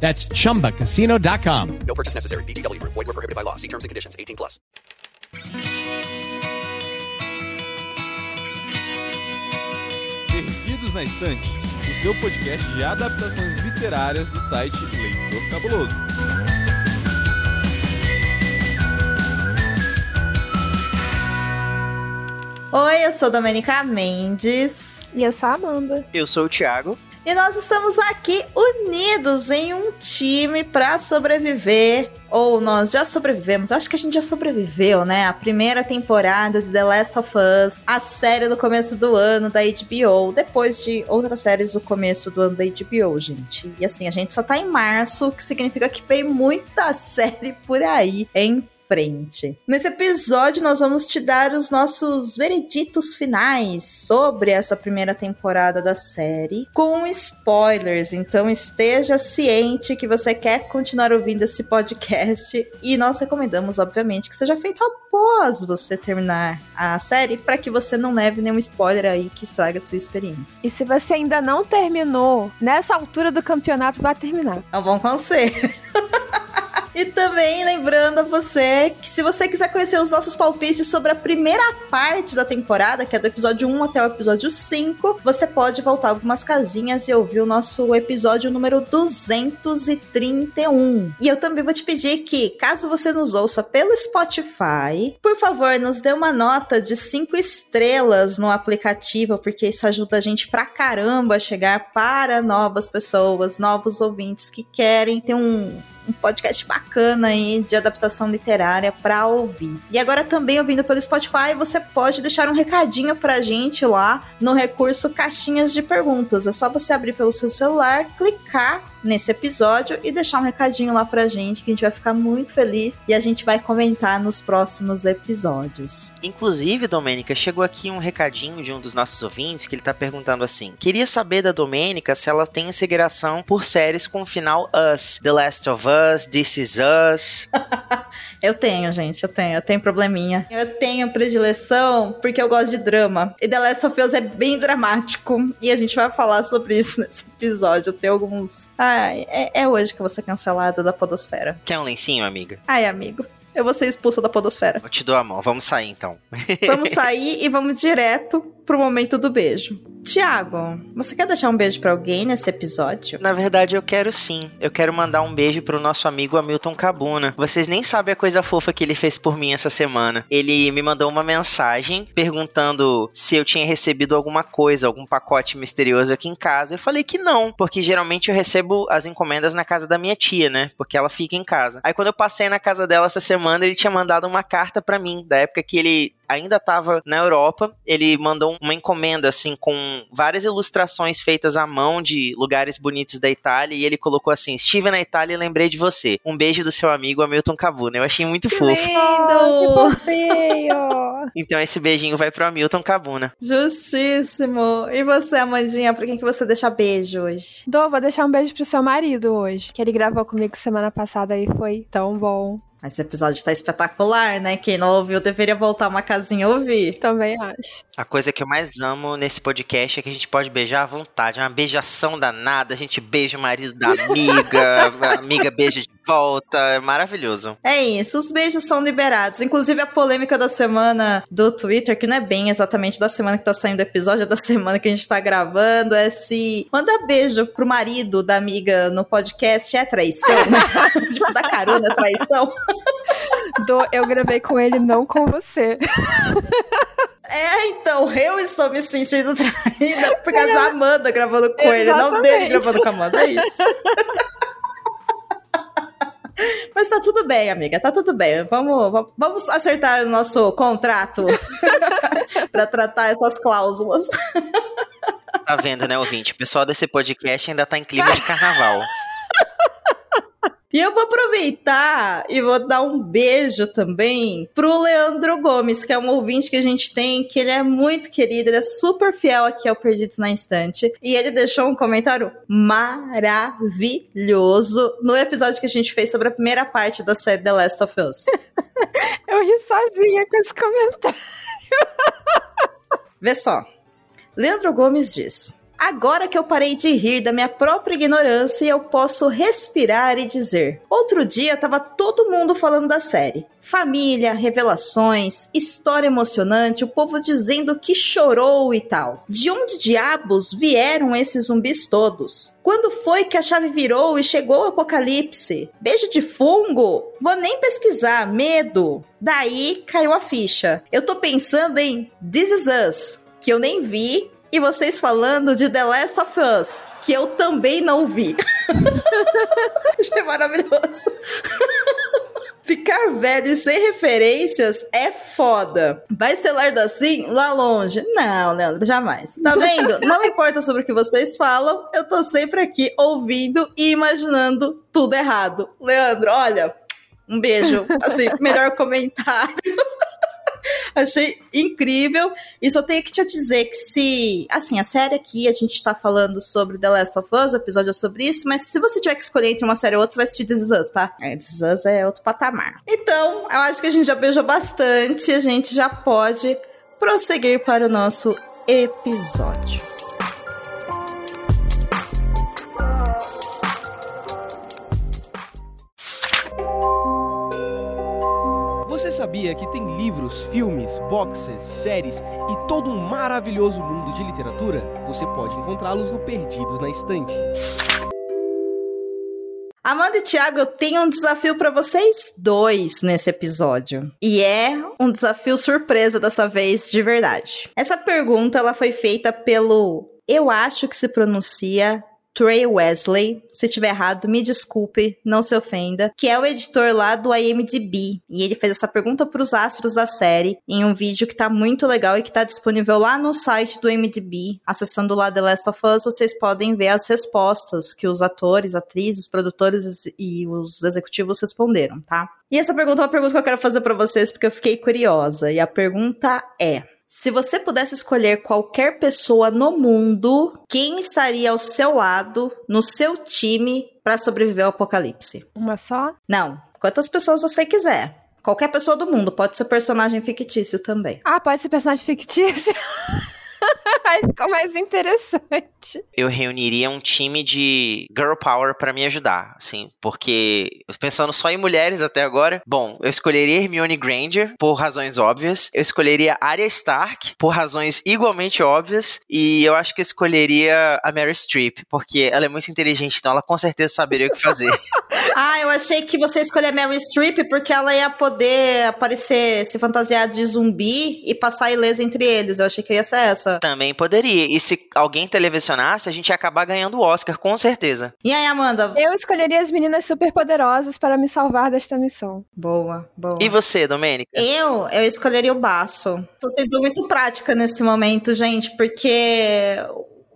That's chumbacasino.com. No purchase necessary. VGW Group. Void were prohibited by law. See terms and conditions. 18 plus. Perdidos na Estante, o seu podcast de adaptações literárias do site Leitor Cabuloso. Oi, eu sou Domenica Mendes. E eu sou a Amanda. Eu sou o Thiago. E nós estamos aqui unidos em um time para sobreviver. Ou nós já sobrevivemos. Acho que a gente já sobreviveu, né? A primeira temporada de The Last of Us, a série do começo do ano da HBO, depois de outras séries do começo do ano da HBO, gente. E assim, a gente só tá em março, o que significa que vem muita série por aí em frente. Nesse episódio, nós vamos te dar os nossos vereditos finais sobre essa primeira temporada da série, com spoilers. Então, esteja ciente que você quer continuar ouvindo esse podcast. E nós recomendamos, obviamente, que seja feito após você terminar a série, para que você não leve nenhum spoiler aí que estraga a sua experiência. E se você ainda não terminou, nessa altura do campeonato, vai terminar. É um bom conselho. E também lembrando a você que se você quiser conhecer os nossos palpites sobre a primeira parte da temporada, que é do episódio 1 até o episódio 5, você pode voltar algumas casinhas e ouvir o nosso episódio número 231. E eu também vou te pedir que, caso você nos ouça pelo Spotify, por favor, nos dê uma nota de 5 estrelas no aplicativo, porque isso ajuda a gente pra caramba a chegar para novas pessoas, novos ouvintes que querem ter um um podcast bacana aí de adaptação literária para ouvir. E agora também ouvindo pelo Spotify, você pode deixar um recadinho pra gente lá no recurso caixinhas de perguntas. É só você abrir pelo seu celular, clicar nesse episódio e deixar um recadinho lá pra gente que a gente vai ficar muito feliz e a gente vai comentar nos próximos episódios. Inclusive, Domênica, chegou aqui um recadinho de um dos nossos ouvintes que ele tá perguntando assim: Queria saber da Domênica se ela tem inspiração por séries com o final Us, The Last of Us, This Is Us. eu tenho, gente, eu tenho, eu tenho probleminha. Eu tenho predileção porque eu gosto de drama. E The Last of Us é bem dramático e a gente vai falar sobre isso nesse episódio. Eu tenho alguns É, é hoje que eu vou ser cancelada da podosfera. Quer um lencinho, amiga? Ai, amigo. Eu vou ser expulsa da podosfera. Eu te dou a mão. Vamos sair, então. Vamos sair e vamos direto pro momento do beijo. Tiago, você quer deixar um beijo para alguém nesse episódio? Na verdade, eu quero sim. Eu quero mandar um beijo pro nosso amigo Hamilton Cabuna. Vocês nem sabem a coisa fofa que ele fez por mim essa semana. Ele me mandou uma mensagem perguntando se eu tinha recebido alguma coisa, algum pacote misterioso aqui em casa. Eu falei que não, porque geralmente eu recebo as encomendas na casa da minha tia, né? Porque ela fica em casa. Aí quando eu passei na casa dela essa semana, ele tinha mandado uma carta para mim, da época que ele ainda estava na Europa. Ele mandou uma encomenda assim com várias ilustrações feitas à mão de lugares bonitos da Itália e ele colocou assim: "Estive na Itália e lembrei de você. Um beijo do seu amigo Hamilton Cavuna". Eu achei muito que fofo. Lindo! Oh, então esse beijinho vai pro Hamilton Cabuna. Justíssimo. E você, Amandinha, por quem que você deixa beijo hoje? Dô, vou deixar um beijo pro seu marido hoje, que ele gravou comigo semana passada e foi tão bom. Esse episódio tá espetacular, né? Quem não ouviu deveria voltar uma casinha a ouvir. Também acho. A coisa que eu mais amo nesse podcast é que a gente pode beijar à vontade. É uma beijação danada. A gente beija o marido da amiga, a amiga beija de volta. É maravilhoso. É isso, os beijos são liberados. Inclusive a polêmica da semana do Twitter, que não é bem exatamente da semana que tá saindo o episódio, é da semana que a gente tá gravando, é se mandar beijo pro marido da amiga no podcast é traição, né? tipo, dar carona é traição. Do, eu gravei com ele, não com você. É, então, eu estou me sentindo traída por causa da Amanda gravando com ele, não Exatamente. dele gravando com a Amanda, é isso. Mas tá tudo bem, amiga, tá tudo bem. Vamos, vamos- acertar o nosso contrato pra tratar essas cláusulas. Tá vendo, né, ouvinte? O pessoal desse podcast ainda tá em clima de carnaval. E eu vou aproveitar e vou dar um beijo também pro Leandro Gomes, que é um ouvinte que a gente tem, que ele é muito querido, ele é super fiel aqui ao Perdidos na Instante. E ele deixou um comentário maravilhoso no episódio que a gente fez sobre a primeira parte da série The Last of Us. Eu ri sozinha com esse comentário. Vê só. Leandro Gomes diz: Agora que eu parei de rir da minha própria ignorância, eu posso respirar e dizer: Outro dia tava todo mundo falando da série. Família, revelações, história emocionante, o povo dizendo que chorou e tal. De onde diabos vieram esses zumbis todos? Quando foi que a chave virou e chegou o apocalipse? Beijo de fungo? Vou nem pesquisar, medo. Daí caiu a ficha. Eu tô pensando em This Is Us, que eu nem vi, e vocês falando de The Last of Us, que eu também não vi. Achei maravilhoso. Ficar velho e sem referências é foda. Vai ser lerdo assim lá longe? Não, Leandro, jamais. Tá vendo? Não importa sobre o que vocês falam, eu tô sempre aqui ouvindo e imaginando tudo errado. Leandro, olha, um beijo. Assim, melhor comentário. Achei incrível. E só tenho que te dizer que se. Assim, a série aqui, a gente tá falando sobre The Last of Us, o episódio é sobre isso, mas se você tiver que escolher entre uma série ou outra, você vai assistir This Is Us, tá? É, This Is Us é outro patamar. Então, eu acho que a gente já beijou bastante, a gente já pode prosseguir para o nosso episódio. Sabia que tem livros, filmes, boxes, séries e todo um maravilhoso mundo de literatura? Você pode encontrá-los no Perdidos na Estante. Amanda e Thiago, eu tenho um desafio pra vocês dois nesse episódio. E é um desafio surpresa dessa vez, de verdade. Essa pergunta ela foi feita pelo eu acho que se pronuncia Trey Wesley. Se tiver errado, me desculpe, não se ofenda. Que é o editor lá do IMDb. E ele fez essa pergunta pros astros da série em um vídeo que tá muito legal e que tá disponível lá no site do IMDb. Acessando lá The Last of Us, vocês podem ver as respostas que os atores, atrizes, produtores e os executivos responderam, tá? E essa pergunta é uma pergunta que eu quero fazer pra vocês porque eu fiquei curiosa. E a pergunta é: se você pudesse escolher qualquer pessoa no mundo, quem estaria ao seu lado, no seu time, pra sobreviver ao apocalipse? Uma só? Não, quantas pessoas você quiser. Qualquer pessoa do mundo, pode ser personagem fictício também. Ah, pode ser personagem fictício? Aí ficou mais interessante. Eu reuniria um time de girl power pra me ajudar, assim, porque pensando só em mulheres até agora, bom, eu escolheria Hermione Granger por razões óbvias, eu escolheria Arya Stark por razões igualmente óbvias e eu acho que eu escolheria a Mary Streep porque ela é muito inteligente, então ela com certeza saberia o que fazer. Ah, eu achei que você escolhia Mary Streep porque ela ia poder aparecer, se fantasiar de zumbi e passar ilesa entre eles. Eu achei que ia ser essa. Também poderia. E se alguém televisionasse, a gente ia acabar ganhando o Oscar, com certeza. E aí, Amanda? Eu escolheria as meninas super poderosas para me salvar desta missão. Boa, boa. E você, Domênica? Eu, eu escolheria o baço. Tô sendo muito prática nesse momento, gente, porque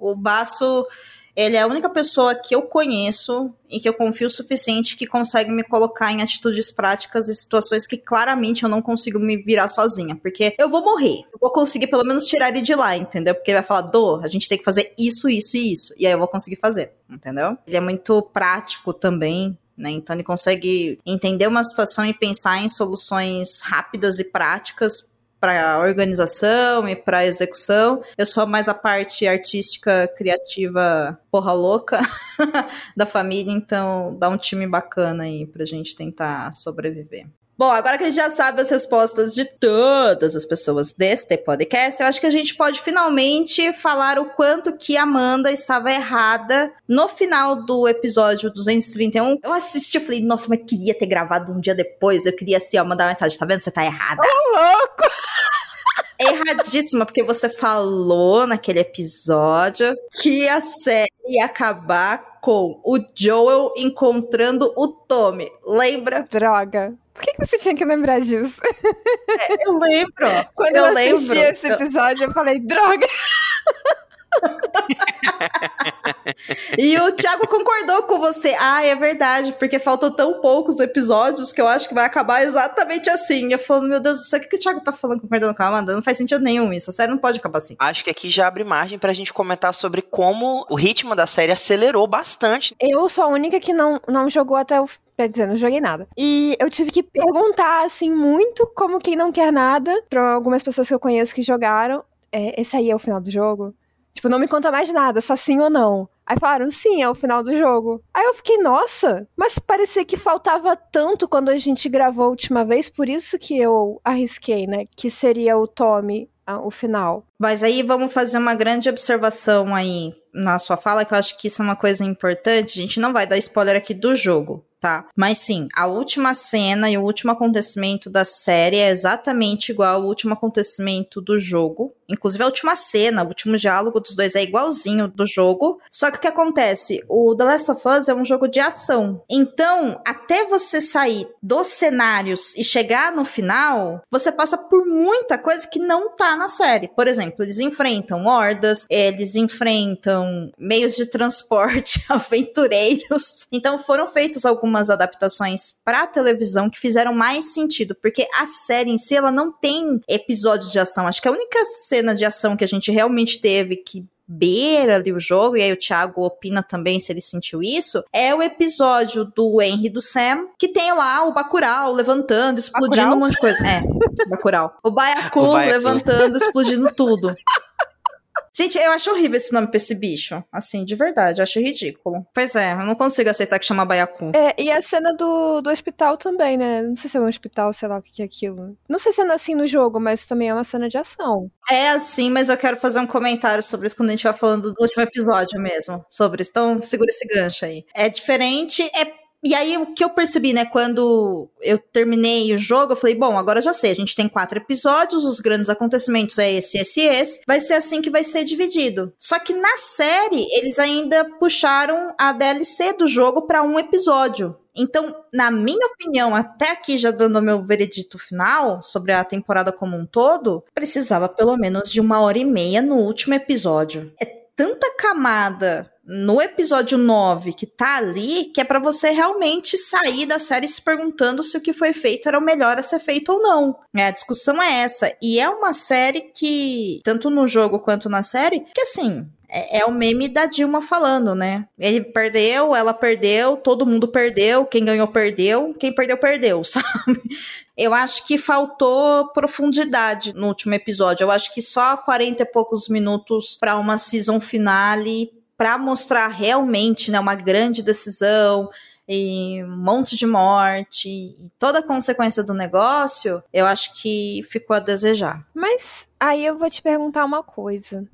o baço, ele é a única pessoa que eu conheço e que eu confio o suficiente que consegue me colocar em atitudes práticas e situações que claramente eu não consigo me virar sozinha, porque eu vou morrer. Eu vou conseguir pelo menos tirar ele de lá, entendeu? Porque ele vai falar, Dô, a gente tem que fazer isso, isso e isso. E aí eu vou conseguir fazer, entendeu? Ele é muito prático também, né? Então ele consegue entender uma situação e pensar em soluções rápidas e práticas para organização e para execução. Eu sou mais a parte artística, criativa, porra louca da família, então dá um time bacana aí pra gente tentar sobreviver. Bom, agora que a gente já sabe as respostas de todas as pessoas deste podcast, eu acho que a gente pode finalmente falar o quanto que Amanda estava errada no final do episódio 231. Eu assisti e falei, nossa, mas queria ter gravado um dia depois. Eu queria assim, ó, mandar uma mensagem, tá vendo? Você tá errada. Ô, louco! Erradíssima, porque você falou naquele episódio que a série ia acabar com o Joel encontrando o Tommy. Lembra? Droga. Por que, que você tinha que lembrar disso? É, eu lembro. Quando eu, eu assisti lembro. esse episódio, eu falei, droga! e o Thiago concordou com você. Ah, é verdade, porque faltam tão poucos episódios que eu acho que vai acabar exatamente assim. Eu falando, meu Deus do céu, o que, o Thiago tá falando concordando com a Amanda? Não faz sentido nenhum isso. A série não pode acabar assim. Acho que aqui já abre margem pra gente comentar sobre como o ritmo da série acelerou bastante. Eu sou a única que não, não jogou até o Quer dizer, não joguei nada. E eu tive que perguntar, assim, muito como quem não quer nada, pra algumas pessoas que eu conheço que jogaram. É, esse aí é o final do jogo? Tipo, não me conta mais nada, só sim ou não. Aí falaram, sim, é o final do jogo. Aí eu fiquei, nossa, mas parecia que faltava tanto quando a gente gravou a última vez, por isso que eu arrisquei, né? Que seria o Tommy o final. Mas aí vamos fazer uma grande observação aí na sua fala, que eu acho que isso é uma coisa importante. A gente não vai dar spoiler aqui do jogo, tá? Mas sim, a última cena e o último acontecimento da série é exatamente igual ao último acontecimento do jogo. Inclusive a última cena, o último diálogo dos dois é igualzinho do jogo. Só que o que acontece? O The Last of Us é um jogo de ação. Então, até você sair dos cenários e chegar no final, você passa por muita coisa que não tá na série. Por exemplo, eles enfrentam hordas, eles enfrentam meios de transporte aventureiros. Então, foram feitas algumas adaptações para televisão que fizeram mais sentido, porque a série em si ela não tem episódios de ação. Acho que a única cena cena de ação que a gente realmente teve que beira ali o jogo, e aí o Thiago opina também se ele sentiu isso, é o episódio do Henry do Sam, que tem lá o Bacurau levantando, explodindo Bacurau? um monte de coisa. É, Bacurau. O Baiacu levantando, explodindo tudo. Gente, eu acho horrível esse nome pra esse bicho. Assim, de verdade, eu acho ridículo. Pois é, eu não consigo aceitar que chama Baiacu. É, e a cena do, do hospital também, né? Não sei se é um hospital, sei lá o que é aquilo. Não sei se é assim no jogo, mas também é uma cena de ação. É assim, mas eu quero fazer um comentário sobre isso quando a gente vai falando do último episódio mesmo. Sobre isso. Então, segura esse gancho aí. É diferente, é e aí, o que eu percebi, né, quando eu terminei o jogo, eu falei, bom, agora já sei, a gente tem quatro episódios, os grandes acontecimentos é esse, esse e esse, vai ser assim que vai ser dividido. Só que na série, eles ainda puxaram a DLC do jogo para um episódio. Então, na minha opinião, até aqui já dando meu veredito final sobre a temporada como um todo, precisava pelo menos de uma hora e meia no último episódio. É tanta camada no episódio 9 que tá ali, que é para você realmente sair da série se perguntando se o que foi feito era o melhor a ser feito ou não. É, a discussão é essa. E é uma série que, tanto no jogo quanto na série, que assim, é, é o meme da Dilma falando, né? Ele perdeu, ela perdeu, todo mundo perdeu, quem ganhou perdeu, quem perdeu perdeu, sabe? Eu acho que faltou profundidade no último episódio. Eu acho que só 40 e poucos minutos para uma season finale para mostrar realmente né, uma grande decisão e um monte de morte e toda a consequência do negócio, eu acho que ficou a desejar. Mas aí eu vou te perguntar uma coisa.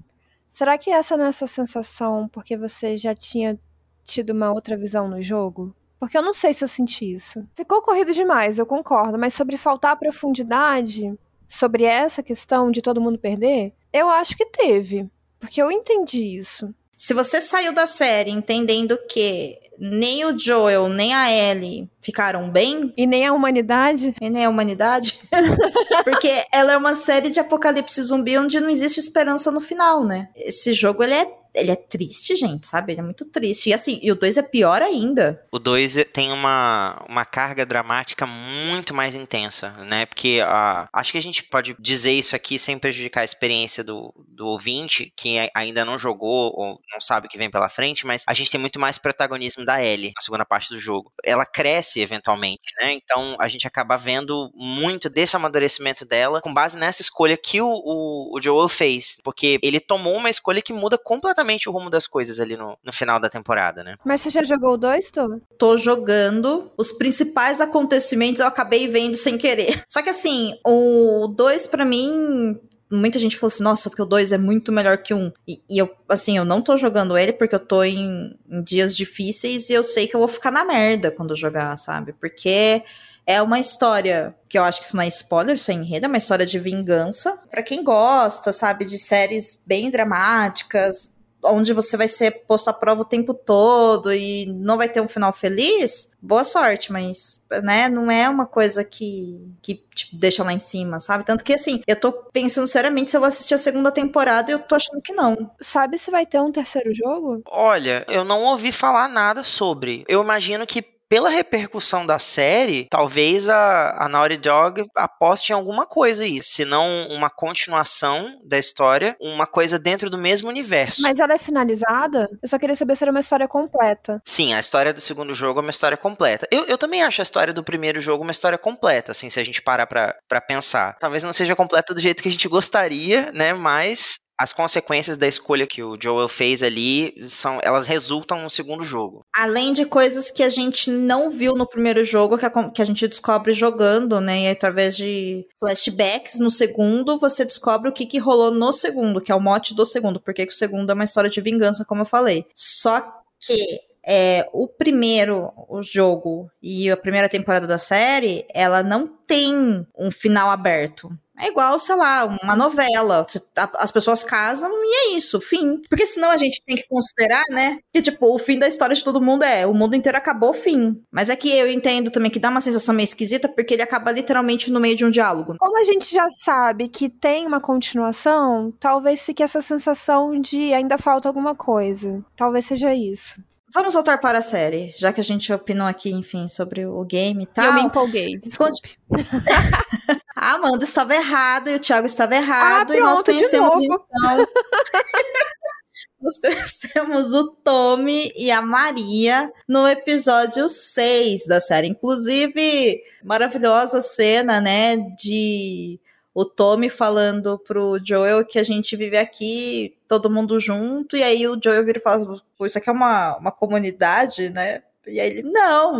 Será que essa não é a sua sensação porque você já tinha tido uma outra visão no jogo? Porque eu não sei se eu senti isso. Ficou corrido demais, eu concordo, mas sobre faltar profundidade, sobre essa questão de todo mundo perder, eu acho que teve. Porque eu entendi isso. Se você saiu da série entendendo que nem o Joel, nem a Ellie ficaram bem. E nem a humanidade. E nem a humanidade. Porque ela é uma série de apocalipse zumbi onde não existe esperança no final, né? Esse jogo ele é ele é triste, gente, sabe? Ele é muito triste. E assim, e o 2 é pior ainda. O 2 tem uma, uma carga dramática muito mais intensa, né? Porque uh, acho que a gente pode dizer isso aqui sem prejudicar a experiência do, do ouvinte, que ainda não jogou ou não sabe o que vem pela frente, mas a gente tem muito mais protagonismo da Ellie na segunda parte do jogo. Ela cresce eventualmente, né? Então a gente acaba vendo muito desse amadurecimento dela com base nessa escolha que o, o, o Joel fez. Porque ele tomou uma escolha que muda completamente exatamente o rumo das coisas ali no, no final da temporada, né? Mas você já jogou o 2, Tu? Tô jogando. Os principais acontecimentos eu acabei vendo sem querer. Só que assim, o 2 para mim muita gente falou assim, nossa, porque o 2 é muito melhor que um. E, e, eu, assim, eu não tô jogando ele porque eu tô em, em, dias difíceis e eu sei que eu vou ficar na merda quando eu jogar, sabe? Porque é uma história que eu acho que isso não é spoiler, isso é enredo, é uma história de vingança. para quem gosta, sabe, de séries bem dramáticas, onde você vai ser posto à prova o tempo todo e não vai ter um final feliz, boa sorte, mas, né, não é uma coisa que, que tipo, deixa lá em cima, sabe? Tanto que, assim, eu tô pensando seriamente se eu vou assistir a segunda temporada e eu tô achando que não. Sabe se vai ter um terceiro jogo? Olha, eu não ouvi falar nada sobre. Eu imagino que pela repercussão da série, talvez a, a Naughty Dog aposte em alguma coisa aí. Se não uma continuação da história, uma coisa dentro do mesmo universo. Mas ela é finalizada? Eu só queria saber se era uma história completa. Sim, a história do segundo jogo é uma história completa. Eu, eu também acho a história do primeiro jogo uma história completa, assim, se a gente parar pra, pra pensar. Talvez não seja completa do jeito que a gente gostaria, né? Mas as consequências da escolha que o Joel fez ali são elas resultam no segundo jogo. Além de coisas que a gente não viu no primeiro jogo, que a, que a gente descobre jogando, né? E através de flashbacks no segundo, você descobre o que, que rolou no segundo, que é o mote do segundo, porque o segundo é uma história de vingança, como eu falei. Só que é, o primeiro o jogo e a primeira temporada da série, ela não tem um final aberto. É igual, sei lá, uma novela. As pessoas casam e é isso, fim. Porque senão a gente tem que considerar, né? Que, tipo, o fim da história de todo mundo é o mundo inteiro acabou, fim. Mas é que eu entendo também que dá uma sensação meio esquisita porque ele acaba literalmente no meio de um diálogo. Como a gente já sabe que tem uma continuação, talvez fique essa sensação de ainda falta alguma coisa. Talvez seja isso. Vamos voltar para a série, já que a gente opinou aqui, enfim, sobre o game e tal. Eu me empolguei, desculpe. a Amanda estava errada e o Thiago estava errado. Ah, e nós conhecemos, então. nós conhecemos o Tommy e a Maria no episódio 6 da série. Inclusive, maravilhosa cena, né? De o Tommy falando pro Joel que a gente vive aqui, todo mundo junto, e aí o Joel vira e fala, pô, isso aqui é uma, uma comunidade, né? E aí ele, não,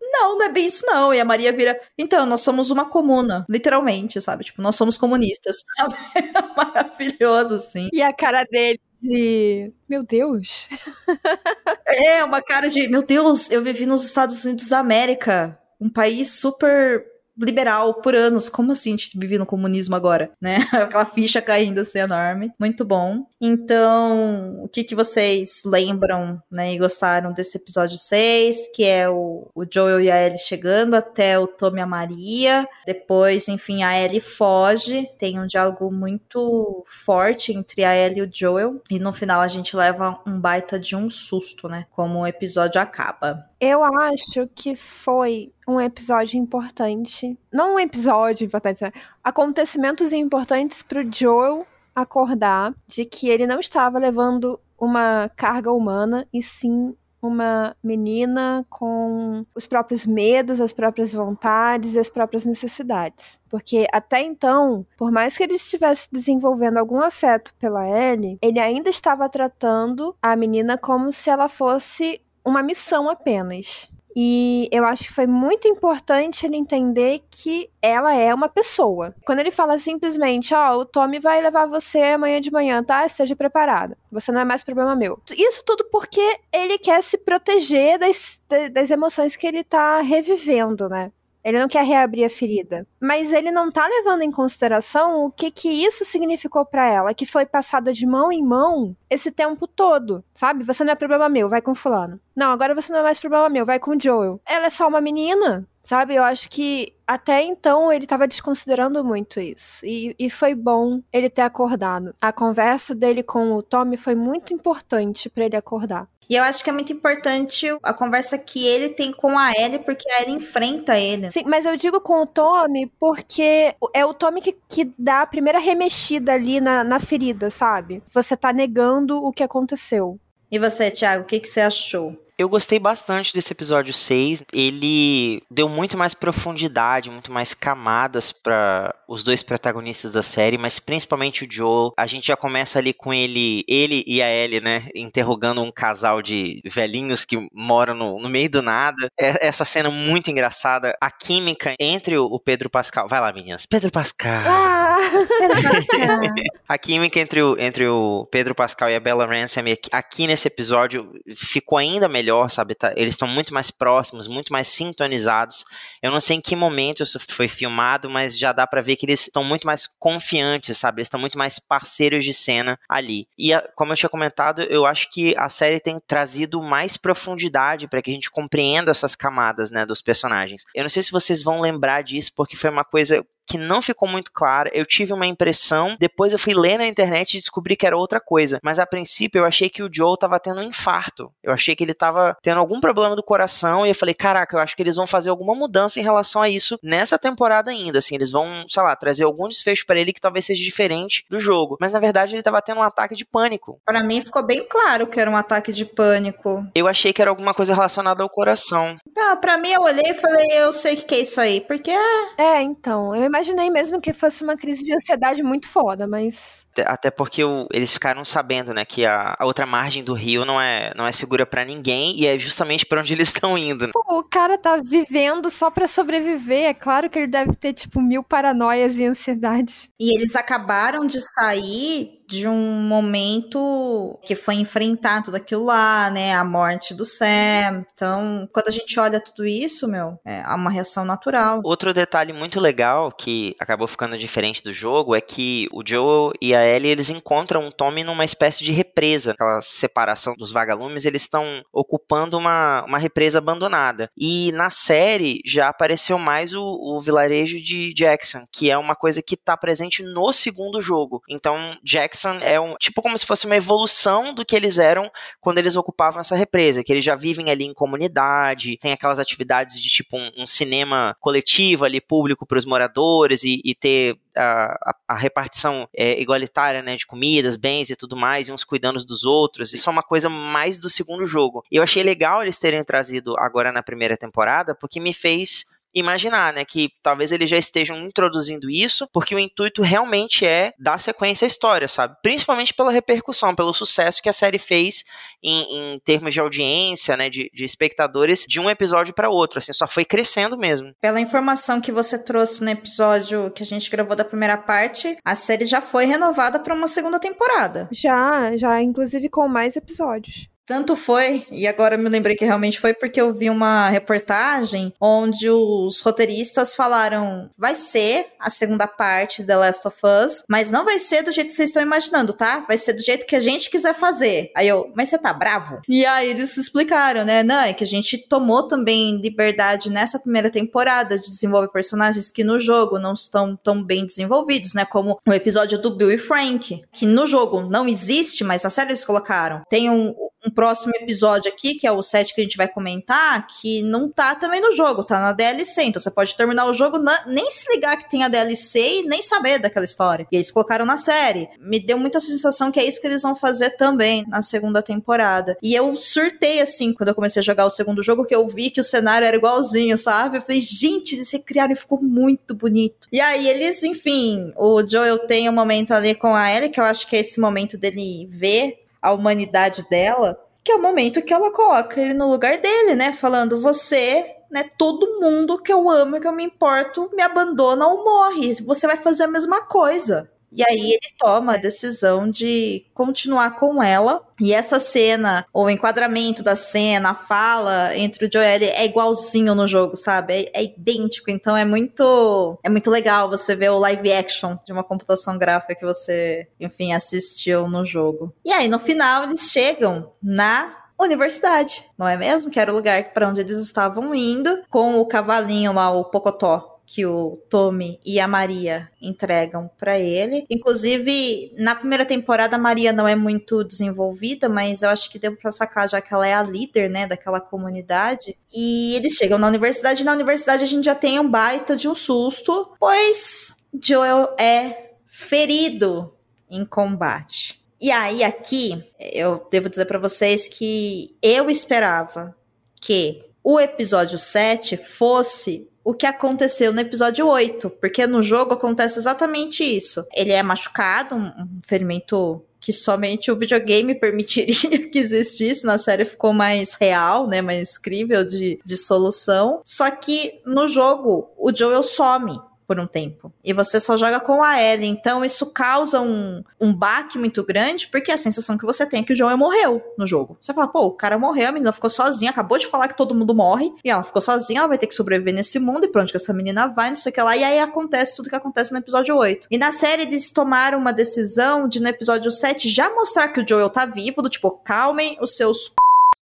não, não é bem isso não. E a Maria vira, então, nós somos uma comuna, literalmente, sabe? Tipo, nós somos comunistas, sabe? Maravilhoso, assim. E a cara dele de, meu Deus. é, uma cara de, meu Deus, eu vivi nos Estados Unidos da América, um país super liberal por anos. Como assim a gente vive no comunismo agora, né? Aquela ficha caindo assim enorme. Muito bom. Então, o que que vocês lembram, né, e gostaram desse episódio 6, que é o, o Joel e a Ellie chegando até o Tom e a Maria. Depois, enfim, a Ellie foge. Tem um diálogo muito forte entre a Ellie e o Joel. E no final a gente leva um baita de um susto, né? Como o episódio acaba. Eu acho que foi um episódio importante. Não um episódio importante, né? acontecimentos importantes pro Joel acordar de que ele não estava levando uma carga humana e sim uma menina com os próprios medos, as próprias vontades e as próprias necessidades. Porque até então, por mais que ele estivesse desenvolvendo algum afeto pela Ellie, ele ainda estava tratando a menina como se ela fosse uma missão apenas. E eu acho que foi muito importante ele entender que ela é uma pessoa. Quando ele fala simplesmente, ó, oh, o Tommy vai levar você amanhã de manhã, tá? Esteja preparada. Você não é mais problema meu. Isso tudo porque ele quer se proteger das, das emoções que ele tá revivendo, né? Ele não quer reabrir a ferida. Mas ele não tá levando em consideração o que que isso significou para ela, que foi passada de mão em mão esse tempo todo, sabe? Você não é problema meu, vai com fulano. Não, agora você não é mais problema meu, vai com o Joel. Ela é só uma menina, sabe? Eu acho que até então ele tava desconsiderando muito isso. E, e foi bom ele ter acordado. A conversa dele com o Tommy foi muito importante para ele acordar. E eu acho que é muito importante a conversa que ele tem com a Ellie, porque a Ellie enfrenta ele. Sim, mas eu digo com o Tommy porque é o Tommy que, que dá a primeira remexida ali na, na ferida, sabe? Você tá negando o que aconteceu. E você, Thiago, o que, que você achou? Eu gostei bastante desse episódio 6. Ele deu muito mais profundidade, muito mais camadas para os dois protagonistas da série, mas principalmente o Joel. A gente já começa ali com ele, ele e a Ellie, né, interrogando um casal de velhinhos que moram no, no meio do nada. É, essa cena muito engraçada, a química entre o Pedro Pascal. Vai lá, meninas. Pedro Pascal. Ah, a química entre o, entre o Pedro Pascal e a Bella Ransom aqui nesse episódio ficou ainda melhor, sabe? Tá, eles estão muito mais próximos, muito mais sintonizados. Eu não sei em que momento isso foi filmado, mas já dá para ver que eles estão muito mais confiantes, sabe? Eles estão muito mais parceiros de cena ali. E como eu tinha comentado, eu acho que a série tem trazido mais profundidade para que a gente compreenda essas camadas, né, dos personagens. Eu não sei se vocês vão lembrar disso, porque foi uma coisa que não ficou muito clara. Eu tive uma impressão, depois eu fui ler na internet e descobri que era outra coisa. Mas a princípio eu achei que o Joe tava tendo um infarto. Eu achei que ele tava tendo algum problema do coração e eu falei, caraca, eu acho que eles vão fazer alguma mudança em relação a isso nessa temporada ainda, assim, eles vão, sei lá, trazer algum desfecho para ele que talvez seja diferente do jogo. Mas na verdade ele tava tendo um ataque de pânico. Para mim ficou bem claro que era um ataque de pânico. Eu achei que era alguma coisa relacionada ao coração. Ah, para mim eu olhei e falei, eu sei o que é isso aí, porque é, então, eu imaginei mesmo que fosse uma crise de ansiedade muito foda, mas. Até porque o, eles ficaram sabendo, né, que a, a, outra margem do rio não é, não é segura para ninguém e é justamente para onde eles estão indo. Né? Pô, o cara tá vivendo só para sobreviver. É claro que ele deve ter, tipo, mil paranoias e ansiedade. E eles acabaram de sair de um momento que foi enfrentar tudo aquilo lá, né? A morte do Sam. Então, quando a gente olha tudo isso, meu, é uma reação natural. Outro detalhe muito legal que acabou ficando diferente do jogo é que o Joel e a Ellie eles encontram o Tommy numa espécie de represa. Aquela separação dos vagalumes, eles estão ocupando uma, uma represa abandonada. E na série já apareceu mais o, o vilarejo de Jackson, que é uma coisa que está presente no segundo jogo. Então, Jackson Jackson é um tipo como se fosse uma evolução do que eles eram quando eles ocupavam essa represa, que eles já vivem ali em comunidade, tem aquelas atividades de tipo um, um cinema coletivo ali público para os moradores e, e ter a, a, repartição é, igualitária, né, de comidas, bens e tudo mais, e uns cuidando dos outros. Isso é uma coisa mais do segundo jogo. Eu achei legal eles terem trazido agora na primeira temporada, porque me fez imaginar, né, que talvez eles já estejam introduzindo isso, porque o intuito realmente é dar sequência à história, sabe? Principalmente pela repercussão, pelo sucesso que a série fez em, em termos de audiência, né, de, de espectadores, de um episódio para outro, assim, só foi crescendo mesmo. Pela informação que você trouxe no episódio que a gente gravou da primeira parte, a série já foi renovada para uma segunda temporada. Já, já, inclusive com mais episódios. Tanto foi, e agora me lembrei que realmente foi porque eu vi uma reportagem onde os roteiristas falaram: vai ser a segunda parte de The Last of Us, mas não vai ser do jeito que vocês estão imaginando, tá? Vai ser do jeito que a gente quiser fazer. Aí eu, mas você tá bravo? E aí eles explicaram, né? Não, é que a gente tomou também liberdade nessa primeira temporada de desenvolver personagens que no jogo não estão tão bem desenvolvidos, né? Como o episódio do Bill e Frank, que no jogo não existe, mas na série eles colocaram. Tem um, um próximo episódio aqui, que é o 7 que a gente vai comentar, que não tá também no jogo, tá na DLC. Então você pode terminar o jogo, na, nem se ligar que tem a DLC e nem saber daquela história. E eles colocaram na série. Me deu muita sensação que é isso que eles vão fazer também na segunda temporada. E eu surtei assim quando eu comecei a jogar o segundo jogo, que eu vi que o cenário era igualzinho, sabe? Eu falei, gente, eles criaram e ficou muito bonito. E aí eles, enfim, o Joel tem um momento ali com a Ellie, que eu acho que é esse momento dele ver a humanidade dela que é o momento que ela coloca ele no lugar dele, né? Falando, você, né? Todo mundo que eu amo, que eu me importo, me abandona ou morre. Você vai fazer a mesma coisa. E aí ele toma a decisão de continuar com ela. E essa cena, o enquadramento da cena, a fala entre o Joel é igualzinho no jogo, sabe? É, é, idêntico. Então é muito é muito legal você ver o live action de uma computação gráfica que você, enfim, assistiu no jogo. E aí no final eles chegam na universidade, não é mesmo? Que era o lugar para onde eles estavam indo, com o cavalinho lá, o Pocotó, que o Tommy e a Maria entregam para ele. Inclusive, na primeira temporada a Maria não é muito desenvolvida, mas eu acho que deu para sacar já que ela é a líder, né, daquela comunidade. E eles chegam na universidade e na universidade a gente já tem um baita de um susto, pois Joel é ferido em combate. E aí aqui eu devo dizer para vocês que eu esperava que o episódio 7 fosse o que aconteceu no episódio 8, porque no jogo acontece exatamente isso. Ele é machucado, um, ferimento que somente o videogame permitiria que existisse, na série ficou mais real, né, mais crível de, de solução. Só que no jogo o Joel some por um tempo. E você só joga com a Ellie. Então isso causa um, um baque muito grande, porque a sensação que você tem é que o Joel morreu no jogo. Você fala, pô, o cara morreu, a menina ficou sozinha, acabou de falar que todo mundo morre, e ela ficou sozinha, ela vai ter que sobreviver nesse mundo, e pra onde que essa menina vai, não sei o que lá. E aí acontece tudo que acontece no episódio 8. E na série eles tomaram uma decisão de no episódio 7 já mostrar que o Joel tá vivo, do tipo, calmem os seus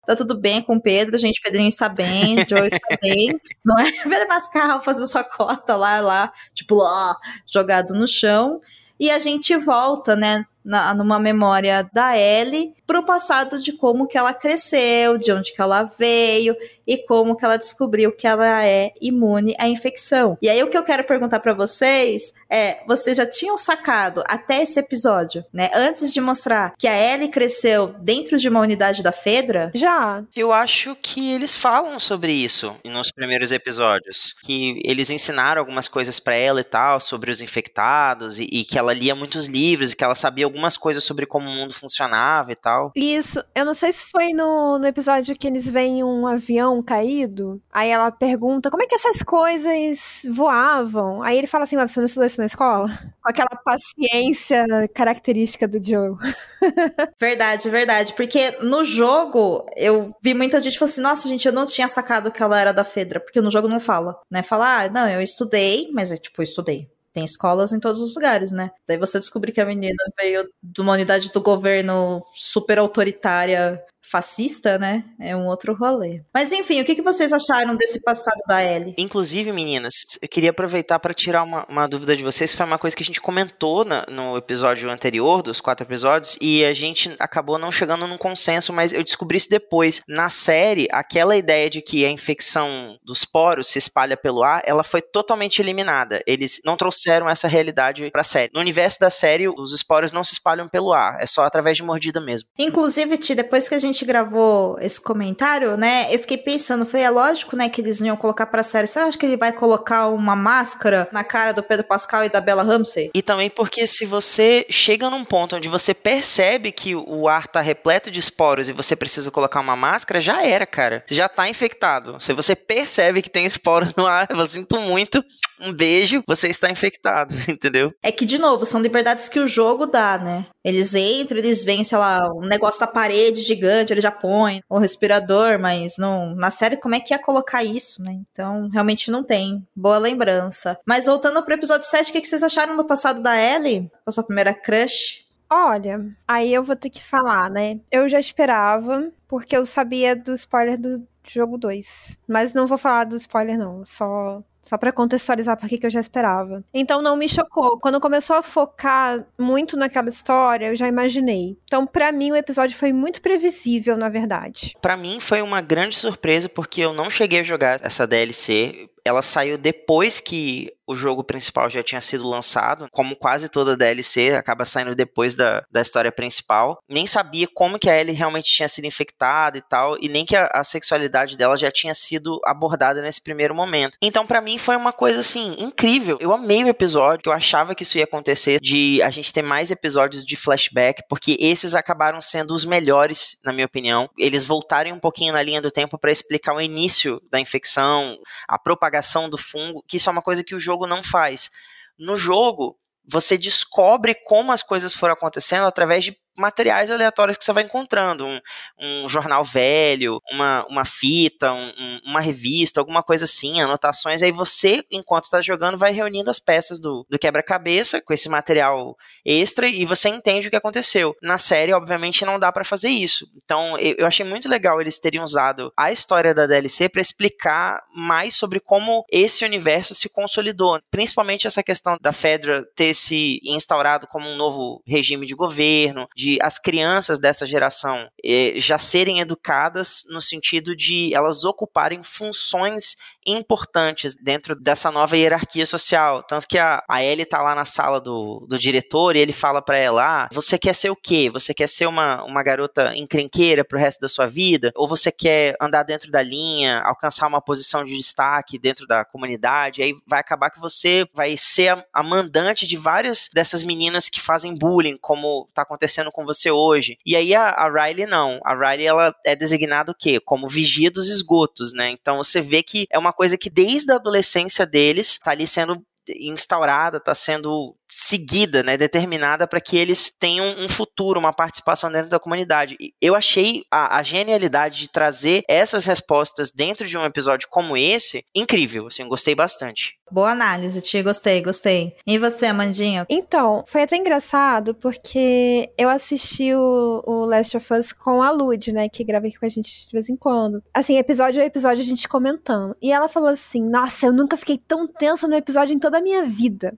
tá tudo bem com o Pedro, gente, Pedrinho está bem, Joe está bem, não é? Vera Pascal fazendo sua cota lá, lá, tipo, ó, jogado no chão. E a gente volta, né, na, numa memória da Ellie pro passado de como que ela cresceu, de onde que ela veio e como que ela descobriu que ela é imune à infecção. E aí o que eu quero perguntar para vocês é, vocês já tinham sacado até esse episódio, né, antes de mostrar que a Ellie cresceu dentro de uma unidade da Fedra? Já. Eu acho que eles falam sobre isso nos primeiros episódios, que eles ensinaram algumas coisas para ela e tal sobre os infectados e, e que ela lia muitos livros e que ela sabia algumas coisas sobre como o mundo funcionava e tal. Isso, eu não sei se foi no, no episódio que eles veem um avião caído. Aí ela pergunta como é que essas coisas voavam. Aí ele fala assim: você não estudou isso na escola? Com aquela paciência característica do Joe. verdade, verdade. Porque no jogo eu vi muita gente falando assim: Nossa, gente, eu não tinha sacado que ela era da Fedra, porque no jogo não fala, né? Fala, ah, não, eu estudei, mas é tipo, eu estudei tem escolas em todos os lugares, né? Daí você descobre que a menina veio de uma unidade do governo super autoritária fascista, né? É um outro rolê. Mas enfim, o que, que vocês acharam desse passado da Ellie? Inclusive, meninas, eu queria aproveitar para tirar uma, uma, dúvida de vocês. Foi uma coisa que a gente comentou na, no episódio anterior, dos quatro episódios, e a gente acabou não chegando num consenso, mas eu descobri isso depois. Na série, aquela ideia de que a infecção dos poros se espalha pelo ar, ela foi totalmente eliminada. Eles não trouxeram essa realidade pra série. No universo da série, os esporos não se espalham pelo ar, é só através de mordida mesmo. Inclusive, Ti, depois que a gente gente gravou esse comentário, né, eu fiquei pensando, falei, é lógico, né, que eles iam colocar pra série. Você acha que ele vai colocar uma máscara na cara do Pedro Pascal e da Bella Ramsey? E também porque se você chega num ponto onde você percebe que o ar tá repleto de esporos e você precisa colocar uma máscara, já era, cara. Você já tá infectado. Se você percebe que tem esporos no ar, eu sinto muito, um beijo, você está infectado, entendeu? É que, de novo, são liberdades que o jogo dá, né? Eles entram, eles veem, sei lá, um negócio da parede gigante, ele já põe o respirador, mas não, na série como é que ia colocar isso, né? Então, realmente não tem. Boa lembrança. Mas voltando pro episódio 7, o que, que vocês acharam do passado da Ellie? Com a sua primeira crush? Olha, aí eu vou ter que falar, né? Eu já esperava, porque eu sabia do spoiler do jogo 2. Mas não vou falar do spoiler, não. Só só para contextualizar por que eu já esperava. Então não me chocou. Quando começou a focar muito naquela história, eu já imaginei. Então, para mim, o episódio foi muito previsível, na verdade. Para mim, foi uma grande surpresa, porque eu não cheguei a jogar essa DLC ela saiu depois que o jogo principal já tinha sido lançado, como quase toda DLC, acaba saindo depois da, da história principal. Nem sabia como que a Ellie realmente tinha sido infectada e tal, e nem que a, a sexualidade dela já tinha sido abordada nesse primeiro momento. Então, para mim, foi uma coisa assim, incrível. Eu amei o episódio, eu achava que isso ia acontecer, de a gente ter mais episódios de flashback, porque esses acabaram sendo os melhores, na minha opinião. Eles voltarem um pouquinho na linha do tempo para explicar o início da infecção, a propagação propagação do fungo, que isso é uma coisa que o jogo não faz. No jogo, você descobre como as coisas foram acontecendo através de materiais aleatórios que você vai encontrando. Um, um jornal velho, uma, uma fita, um, uma revista, alguma coisa assim, anotações. Aí você, enquanto está jogando, vai reunindo as peças do, do quebra-cabeça com esse material extra e você entende o que aconteceu. Na série, obviamente, não dá para fazer isso. Então, eu, eu, achei muito legal eles terem usado a história da DLC para explicar mais sobre como esse universo se consolidou. Principalmente essa questão da Fedra ter se instaurado como um novo regime de governo, de de as crianças dessa geração eh, já serem educadas no sentido de elas ocuparem funções importantes dentro dessa nova hierarquia social. Tanto que a, a Ellie tá lá na sala do, do diretor e ele fala para ela: ah, você quer ser o quê? Você quer ser uma, uma garota encrenqueira pro resto da sua vida? Ou você quer andar dentro da linha, alcançar uma posição de destaque dentro da comunidade? Aí vai acabar que você vai ser a, a mandante de várias dessas meninas que fazem bullying, como tá acontecendo com você hoje. E aí a, a Riley não. A Riley ela é designada o quê? Como vigia dos esgotos, né? Então você vê que é uma coisa que desde a adolescência deles tá ali sendo instaurada, está sendo seguida, né, determinada para que eles tenham um futuro, uma participação dentro da comunidade. E eu achei a, a, genialidade de trazer essas respostas dentro de um episódio como esse incrível, assim, gostei bastante. Boa análise, Tia, gostei, gostei. E você, Amandinha? Então, foi até engraçado porque eu assisti o, o Last of Us com a Lud, né, que grava aqui com a gente de vez em quando. Assim, episódio a episódio a gente comentando. E ela falou assim: "Nossa, eu nunca fiquei tão tensa no episódio em toda a minha vida".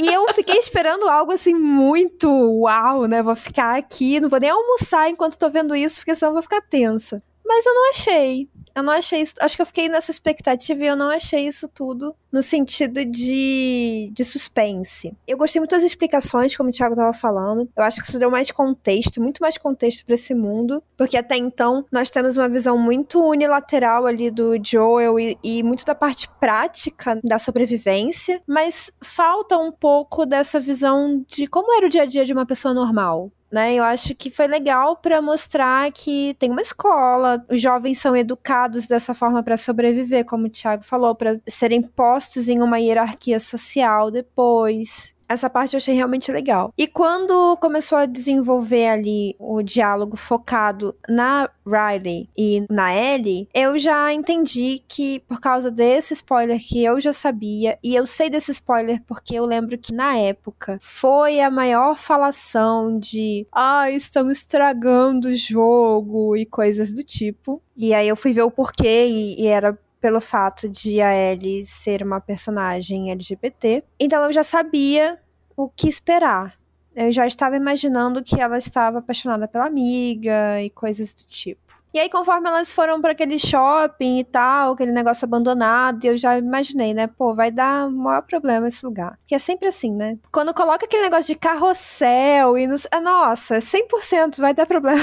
E eu fiquei esperando algo assim muito uau, né? Vou ficar aqui, não vou nem almoçar enquanto tô vendo isso, porque senão eu vou ficar tensa. Mas eu não achei. Eu não achei isso. Acho que eu fiquei nessa expectativa e eu não achei isso tudo no sentido de, de suspense. Eu gostei muito das explicações, como o Thiago tava falando. Eu acho que isso deu mais contexto, muito mais contexto para esse mundo. Porque até então nós temos uma visão muito unilateral ali do Joel e, e muito da parte prática da sobrevivência. Mas falta um pouco dessa visão de como era o dia a dia de uma pessoa normal né? Eu acho que foi legal para mostrar que tem uma escola, os jovens são educados dessa forma para sobreviver, como o Thiago falou, para serem postos em uma hierarquia social depois. Essa parte eu achei realmente legal. E quando começou a desenvolver ali o diálogo focado na Riley e na Ellie, eu já entendi que por causa desse spoiler que eu já sabia, e eu sei desse spoiler porque eu lembro que na época foi a maior falação de ah, estamos estragando o jogo e coisas do tipo. E aí eu fui ver o porquê e, e era pelo fato de a Ellie ser uma personagem LGBT. Então eu já sabia o que esperar. Eu já estava imaginando que ela estava apaixonada pela amiga e coisas do tipo. E aí, conforme elas foram para aquele shopping e tal, aquele negócio abandonado, eu já imaginei, né? Pô, vai dar o maior problema esse lugar. Porque é sempre assim, né? Quando coloca aquele negócio de carrossel e nos. Ah, nossa, 100% vai dar problema.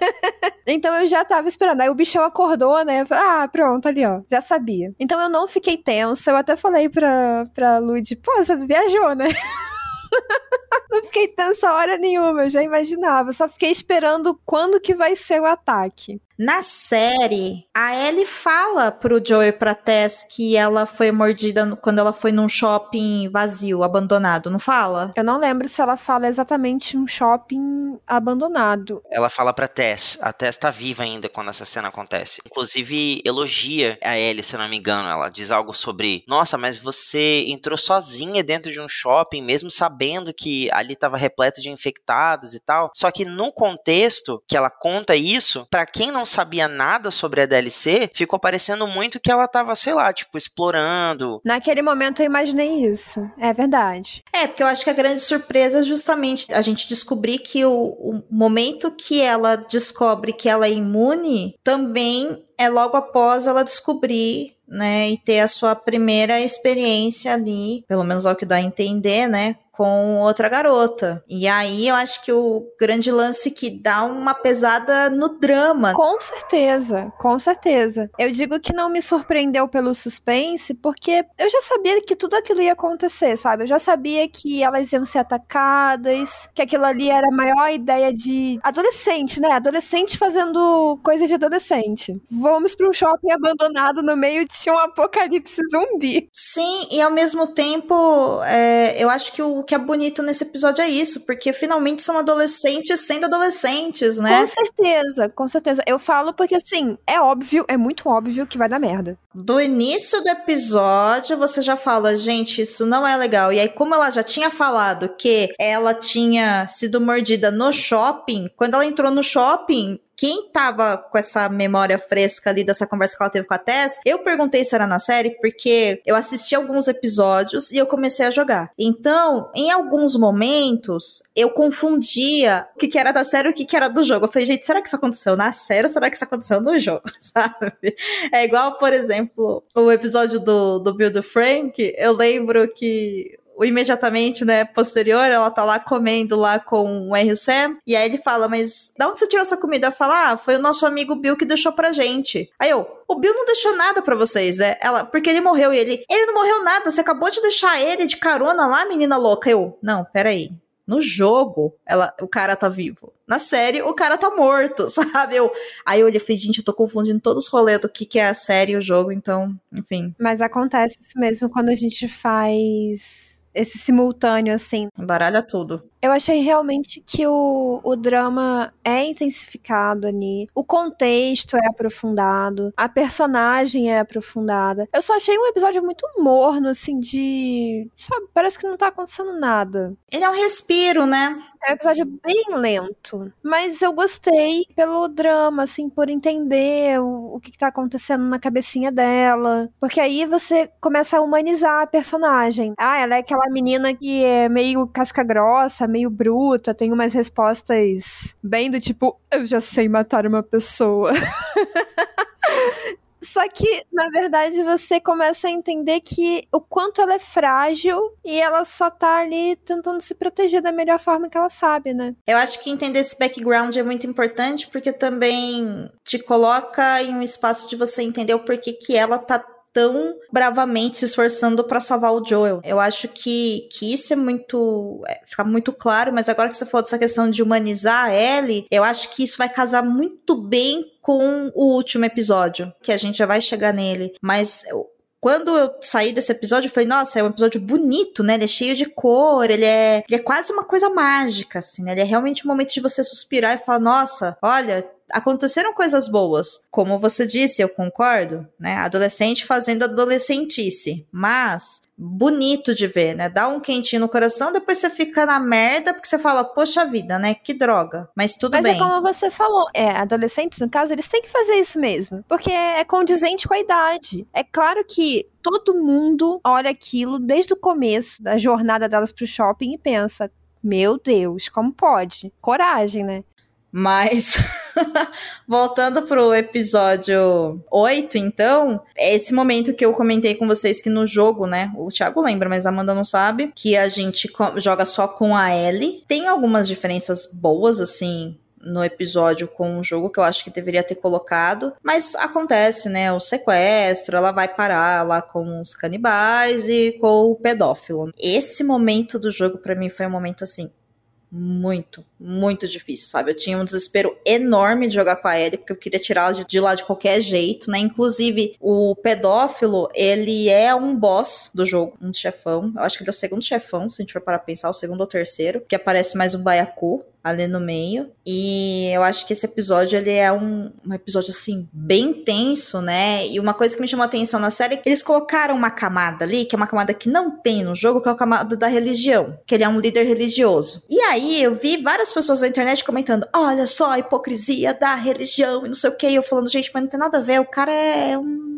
então eu já tava esperando. Aí o bichão acordou, né? Ah, pronto, ali, ó. Já sabia. Então eu não fiquei tensa. Eu até falei pra, pra Lud, pô, você viajou, né? Não fiquei tensa hora nenhuma, eu já imaginava. Só fiquei esperando quando que vai ser o ataque. Na série, a Ellie fala pro Joey e pra Tess que ela foi mordida quando ela foi num shopping vazio, abandonado, não fala? Eu não lembro se ela fala exatamente um shopping abandonado. Ela fala pra Tess. A Tess tá viva ainda quando essa cena acontece. Inclusive, elogia a Ellie, se eu não me engano. Ela diz algo sobre: Nossa, mas você entrou sozinha dentro de um shopping, mesmo sabendo que ali tava repleto de infectados e tal. Só que no contexto que ela conta isso, para quem não não sabia nada sobre a DLC, ficou parecendo muito que ela tava, sei lá, tipo, explorando. Naquele momento eu imaginei isso. É verdade. É, porque eu acho que a grande surpresa é justamente a gente descobrir que o, o momento que ela descobre que ela é imune também é logo após ela descobrir né, e ter a sua primeira experiência ali, pelo menos ao que dá a entender, né, com outra garota. E aí eu acho que o grande lance que dá uma pesada no drama. Com certeza, com certeza. Eu digo que não me surpreendeu pelo suspense, porque eu já sabia que tudo aquilo ia acontecer, sabe? Eu já sabia que elas iam ser atacadas, que aquilo ali era a maior ideia de adolescente, né? Adolescente fazendo coisa de adolescente. Vamos para um shopping abandonado no meio de um apocalipse zumbi. Sim, e ao mesmo tempo, é, eu acho que o que é bonito nesse episódio é isso, porque finalmente são adolescentes sendo adolescentes, né? Com certeza, com certeza. Eu falo porque, assim, é óbvio, é muito óbvio que vai dar merda. Do início do episódio, você já fala, gente, isso não é legal. E aí, como ela já tinha falado que ela tinha sido mordida no shopping, quando ela entrou no shopping, quem tava com essa memória fresca ali dessa conversa que ela teve com a Tess, eu perguntei se era na série porque eu assisti alguns episódios e eu comecei a jogar. Então, em alguns momentos, eu confundia o que, que era da série e o que, que era do jogo. Eu falei, gente, será que isso aconteceu na série ou será que isso aconteceu no jogo? Sabe? É igual, por exemplo, o episódio do, do Bill do Frank. Eu lembro que imediatamente, né, posterior, ela tá lá comendo lá com o Henry e aí ele fala, mas da onde você tirou essa comida? Ela fala, ah, foi o nosso amigo Bill que deixou pra gente. Aí eu, o Bill não deixou nada pra vocês, né? Ela, porque ele morreu, e ele, ele não morreu nada, você acabou de deixar ele de carona lá, menina louca. Eu, não, peraí. No jogo, ela, o cara tá vivo. Na série, o cara tá morto, sabe? Eu, aí eu olhei e falei, gente, eu tô confundindo todos os rolês do que, que é a série e o jogo, então, enfim. Mas acontece isso mesmo quando a gente faz esse simultâneo, assim. Baralha tudo. Eu achei realmente que o, o drama é intensificado ali, o contexto é aprofundado, a personagem é aprofundada. Eu só achei um episódio muito morno, assim, de. Sabe, parece que não tá acontecendo nada. Ele é um respiro, né? É um episódio bem lento. Mas eu gostei pelo drama, assim, por entender o, o que, que tá acontecendo na cabecinha dela. Porque aí você começa a humanizar a personagem. Ah, ela é aquela menina que é meio casca grossa, meio bruta, tem umas respostas bem do tipo, eu já sei matar uma pessoa. Só que, na verdade, você começa a entender que o quanto ela é frágil e ela só tá ali tentando se proteger da melhor forma que ela sabe, né? Eu acho que entender esse background é muito importante porque também te coloca em um espaço de você entender o porquê que ela tá tão bravamente se esforçando para salvar o Joel. Eu acho que, que isso é muito. É, fica muito claro, mas agora que você falou dessa questão de humanizar a Ellie, eu acho que isso vai casar muito bem com o último episódio, que a gente já vai chegar nele. Mas quando eu saí desse episódio, eu falei, nossa, é um episódio bonito, né? Ele é cheio de cor, ele é, ele é quase uma coisa mágica, assim, né? Ele é realmente um momento de você suspirar e falar, nossa, olha, aconteceram coisas boas. Como você disse, eu concordo, né? Adolescente fazendo adolescentice. Mas bonito de ver, né? Dá um quentinho no coração, depois você fica na merda porque você fala, poxa vida, né? Que droga. Mas tudo Mas bem. Mas é como você falou, é, adolescentes, no caso, eles têm que fazer isso mesmo. Porque é condizente com a idade. É claro que todo mundo olha aquilo desde o começo da jornada delas pro shopping e pensa. Meu Deus, como pode? Coragem, né? Mas, voltando pro episódio 8, então, é esse momento que eu comentei com vocês que no jogo, né? O Thiago lembra, mas a Amanda não sabe. Que a gente joga só com a Ellie. Tem algumas diferenças boas, assim, no episódio com o jogo que eu acho que deveria ter colocado, mas acontece, né? O sequestro, ela vai parar lá com os canibais e com o pedófilo. Esse momento do jogo para mim foi um momento assim muito, muito difícil, sabe? Eu tinha um desespero enorme de jogar com a Ellie, porque eu queria tirá-la de, de, lá de qualquer jeito, né? Inclusive, o pedófilo, ele é um boss do jogo, um chefão. Eu acho que ele é o segundo chefão, se a gente for parar pra pensar, o segundo ou terceiro, que aparece mais um baiacu ali no meio. E eu acho que esse episódio ele é um, um episódio assim bem tenso, né? E uma coisa que me chamou a atenção na série é que eles colocaram uma camada ali, que é uma camada que não tem no jogo, que é a camada da religião, que ele é um líder religioso. E aí eu vi várias pessoas na internet comentando: "Olha só a hipocrisia da religião" e não sei o que, e eu falando: "Gente, mas não tem nada a ver, o cara é um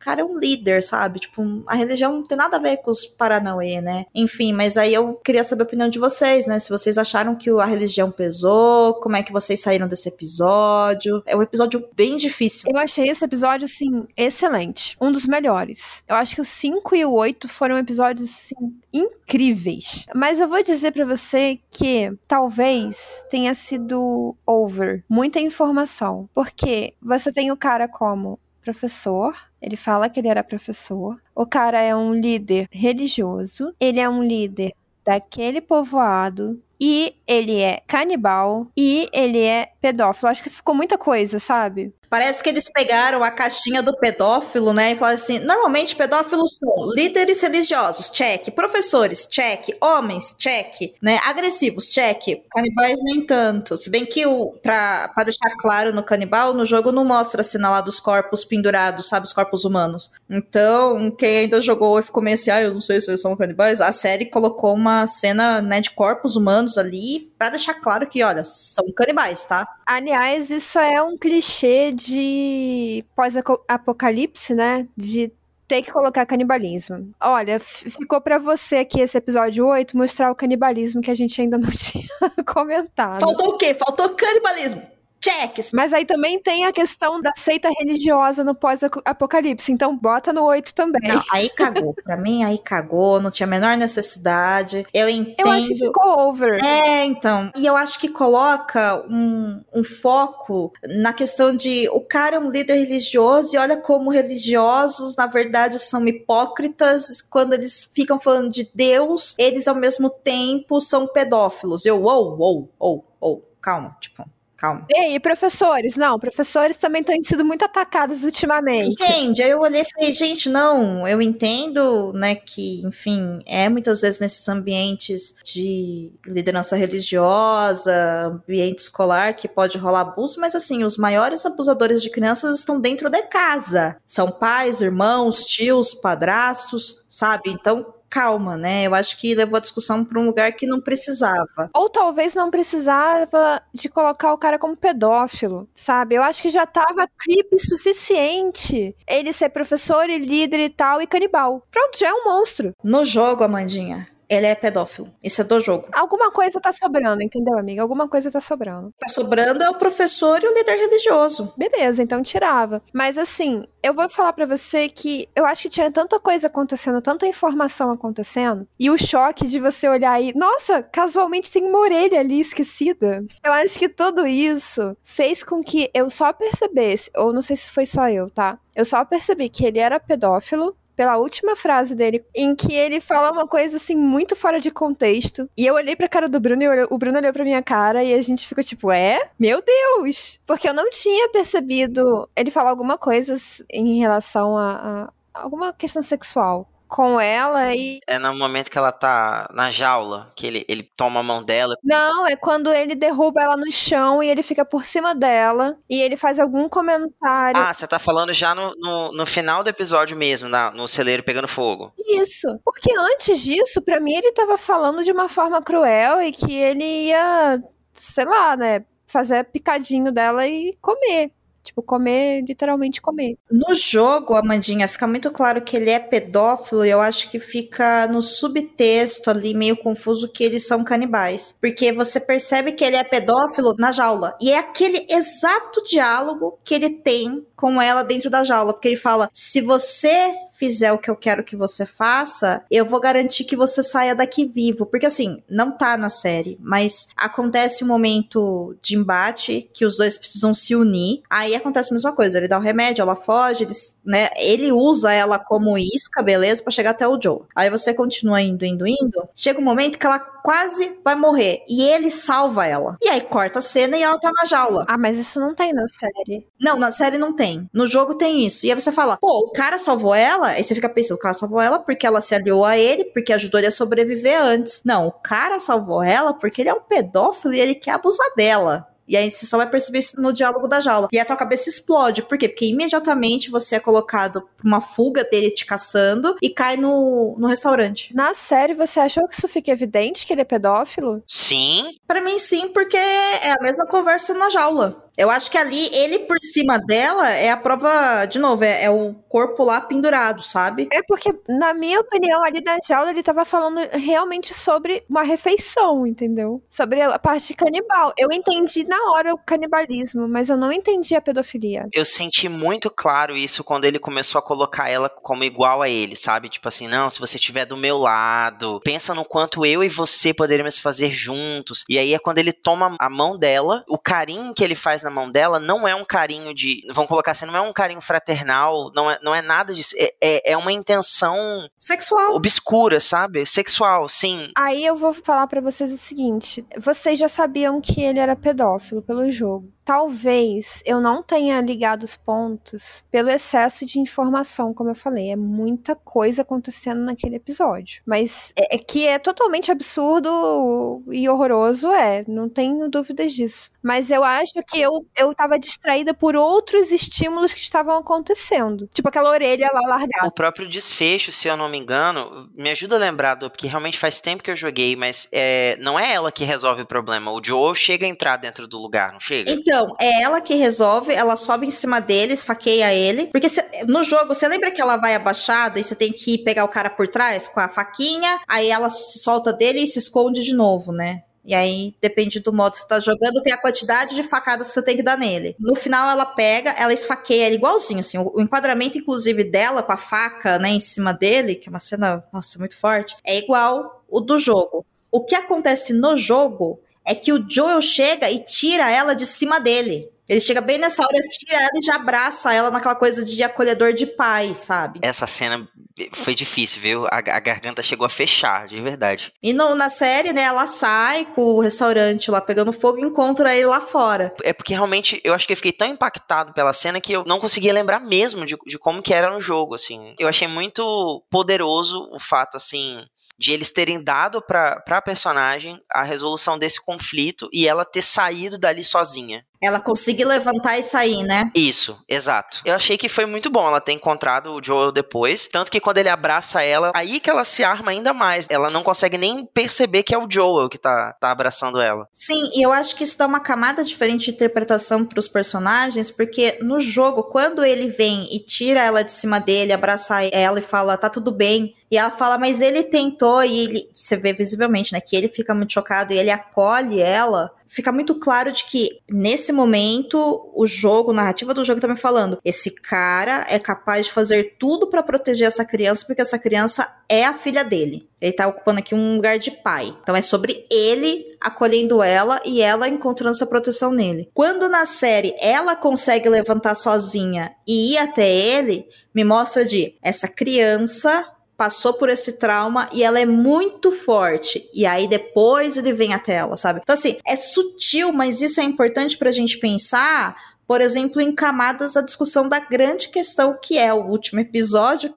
cara é um líder, sabe? Tipo, a religião não tem nada a ver com os Paranauê, né? Enfim, mas aí eu queria saber a opinião de vocês, né? Se vocês acharam que a religião pesou, como é que vocês saíram desse episódio? É um episódio bem difícil. Eu achei esse episódio, assim, excelente. Um dos melhores. Eu acho que o 5 e o 8 foram episódios, assim, incríveis. Mas eu vou dizer para você que talvez tenha sido over. Muita informação. Porque você tem o cara como professor, ele fala que ele era professor. O cara é um líder religioso, ele é um líder daquele povoado e ele é canibal e ele é pedófilo. Acho que ficou muita coisa, sabe? Parece que eles pegaram a caixinha do pedófilo, né? E falaram assim: normalmente pedófilos são líderes religiosos, check. Professores, check. Homens, check. Né? Agressivos, check. Canibais, nem tanto. Se bem que, o, pra, pra deixar claro no canibal, no jogo não mostra a cena lá dos corpos pendurados, sabe? Os corpos humanos. Então, quem ainda jogou e ficou meio assim, ah, eu não sei se eles são canibais, a série colocou uma cena, né, de corpos humanos humanos ali, pra deixar claro que, olha, são canibais, tá? Aliás, isso é um clichê de pós-apocalipse, né? De ter que colocar canibalismo. Olha, ficou para você aqui esse episódio 8 mostrar o canibalismo que a gente ainda não tinha comentado. Faltou o quê? Faltou canibalismo. Checks. Mas aí também tem a questão da seita religiosa no pós-apocalipse. Então bota no 8 também. Não, aí cagou. pra mim, aí cagou. Não tinha a menor necessidade. Eu entendo. Eu acho que ficou over. É, então. E eu acho que coloca um, um foco na questão de o cara é um líder religioso e olha como religiosos, na verdade, são hipócritas. Quando eles ficam falando de Deus, eles ao mesmo tempo são pedófilos. Eu, ou, ou, ou, ou, calma, tipo calma. E aí, professores? Não, professores também têm sido muito atacados ultimamente. Entende? Aí eu olhei e falei, gente, não, eu entendo, né, que, enfim, é muitas vezes nesses ambientes de liderança religiosa, ambiente escolar, que pode rolar abuso, mas assim, os maiores abusadores de crianças estão dentro de casa. São pais, irmãos, tios, padrastos, sabe? Então, calma, né? Eu acho que levou a discussão para um lugar que não precisava. Ou talvez não precisava de colocar o cara como pedófilo, sabe? Eu acho que já tava creepy suficiente ele ser professor e líder e tal e canibal. Pronto, já é um monstro. No jogo, Amandinha, ele é pedófilo. Isso é do jogo. Alguma coisa tá sobrando, entendeu, amiga? Alguma coisa tá sobrando. Tá sobrando é o professor e o líder religioso. Beleza, então tirava. Mas assim, eu vou falar para você que eu acho que tinha tanta coisa acontecendo, tanta informação acontecendo, e o choque de você olhar aí, nossa, casualmente tem uma orelha ali esquecida. Eu acho que tudo isso fez com que eu só percebesse, ou não sei se foi só eu, tá? Eu só percebi que ele era pedófilo pela última frase dele, em que ele fala uma coisa assim muito fora de contexto. E eu olhei pra cara do Bruno e o Bruno olhou pra minha cara e a gente ficou tipo, é? Meu Deus! Porque eu não tinha percebido ele falar alguma coisa em relação a, a alguma questão sexual com ela e. É no momento que ela tá na jaula, que ele, ele toma a mão dela. Não, é quando ele derruba ela no chão e ele fica por cima dela e ele faz algum comentário. Ah, você tá falando já no, no, no final do episódio mesmo, na, no celeiro pegando fogo. Isso. Porque antes disso, para mim, ele tava falando de uma forma cruel e que ele ia, sei lá, né? Fazer picadinho dela e comer. Tipo, comer, literalmente comer. No jogo, Amandinha, fica muito claro que ele é pedófilo e eu acho que fica no subtexto ali meio confuso que eles são canibais. Porque você percebe que ele é pedófilo na jaula. E é aquele exato diálogo que ele tem com ela dentro da jaula. Porque ele fala: se você fizer o que eu quero que você faça, eu vou garantir que você saia daqui vivo. Porque assim, não tá na série, mas acontece um momento de embate que os dois precisam se unir. Aí acontece a mesma coisa, ele dá o remédio, ela foge, eles, né, ele usa ela como isca, beleza, para chegar até o Joe. Aí você continua indo, indo, indo. Chega um momento que ela quase vai morrer e ele salva ela. E aí corta a cena e ela tá na jaula. Ah, mas isso não tem na série. Não, na série não tem. No jogo tem isso. E aí você fala, pô, o cara salvou ela Aí você fica pensando, o cara salvou ela porque ela se aliou a ele, porque ajudou ele a sobreviver antes. Não, o cara salvou ela porque ele é um pedófilo e ele quer abusar dela. E aí você só vai perceber isso no diálogo da jaula. E a tua cabeça explode. Por quê? Porque imediatamente você é colocado pra uma fuga dele te caçando e cai no, no restaurante. Na série, você achou que isso fica evidente que ele é pedófilo? Sim. Para mim, sim, porque é a mesma conversa na jaula. Eu acho que ali, ele por cima dela é a prova, de novo, é, é, o corpo lá pendurado, sabe? É porque, na minha opinião, ali na jaula, ele tava falando realmente sobre uma refeição, entendeu? Sobre a parte canibal. Eu entendi na hora o canibalismo, mas eu não entendi a pedofilia. Eu senti muito claro isso quando ele começou a colocar ela como igual a ele, sabe? Tipo assim, não, se você estiver do meu lado, pensa no quanto eu e você poderíamos fazer juntos. E aí é quando ele toma a mão dela, o carinho que ele faz na na mão dela não é um carinho de. Vamos colocar assim, não é um carinho fraternal, não é, não é nada disso. É, é, é uma intenção. Sexual. Obscura, sabe? Sexual, sim. Aí eu vou falar para vocês o seguinte: vocês já sabiam que ele era pedófilo pelo jogo. Talvez eu não tenha ligado os pontos pelo excesso de informação, como eu falei. É muita coisa acontecendo naquele episódio. Mas é, é que é totalmente absurdo e horroroso, é. Não tenho dúvidas disso. Mas eu acho que eu, eu tava distraída por outros estímulos que estavam acontecendo. Tipo aquela orelha lá largada. O próprio desfecho, se eu não me engano, me ajuda a lembrar do. Porque realmente faz tempo que eu joguei, mas é, não é ela que resolve o problema. O Joel chega a entrar dentro do lugar, não chega? Então, é ela que resolve, ela sobe em cima dele, esfaqueia ele. Porque cê- no jogo, você lembra que ela vai abaixada e você tem que pegar o cara por trás com a faquinha, aí ela se solta dele e se esconde de novo, né? E aí, depende do modo que você tá jogando, tem a quantidade de facadas que você tem que dar nele. No final, ela pega, ela esfaqueia ele igualzinho, assim. O, o enquadramento, inclusive, dela com a faca, né, em cima dele, que é uma cena, nossa, muito forte, é igual o do jogo. O que acontece no jogo é que o Joel chega e tira ela de cima dele. Ele chega bem nessa hora, tira ela e já abraça ela naquela coisa de acolhedor de pai, sabe? Essa cena foi difícil, viu? A, a garganta chegou a fechar, de verdade. E no- na série, né, ela sai com o restaurante lá pegando fogo e encontra ele lá fora. É porque realmente eu acho que eu fiquei tão impactado pela cena que eu não conseguia lembrar mesmo de, de como que era no jogo, assim. Eu achei muito poderoso o fato, assim, de eles terem dado pra, pra personagem a resolução desse conflito e ela ter saído dali sozinha. Ela conseguir levantar e sair, né? Isso, exato. Eu achei que foi muito bom ela ter encontrado o Joel depois. Tanto que quando ele abraça ela, aí que ela se arma ainda mais. Ela não consegue nem perceber que é o Joel que tá, tá abraçando ela. Sim, e eu acho que isso dá uma camada diferente de interpretação pros personagens, porque no jogo, quando ele vem e tira ela de cima dele, abraça ela e fala, tá tudo bem. E ela fala, mas ele tentou, e ele. Você vê visivelmente, né? Que ele fica muito chocado e ele acolhe ela. Fica muito claro de que, nesse momento, o jogo, a narrativa do jogo tá me falando: esse cara é capaz de fazer tudo pra proteger essa criança, porque essa criança é a filha dele. Ele tá ocupando aqui um lugar de pai. Então é sobre ele acolhendo ela e ela encontrando essa proteção nele. Quando na série ela consegue levantar sozinha e ir até ele, me mostra de essa criança passou por esse trauma e ela é muito forte. E aí depois ele vem até ela, sabe? Então, assim, é sutil, mas isso é importante pra gente pensar, por exemplo, em camadas da discussão da grande questão que é o último episódio.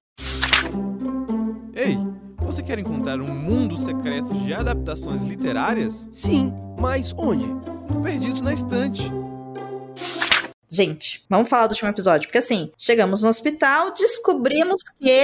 Ei, você quer encontrar um mundo secreto de adaptações literárias? Sim, mas onde? Perdidos na Estante. Gente, vamos falar do último episódio, porque assim, chegamos no hospital, descobrimos que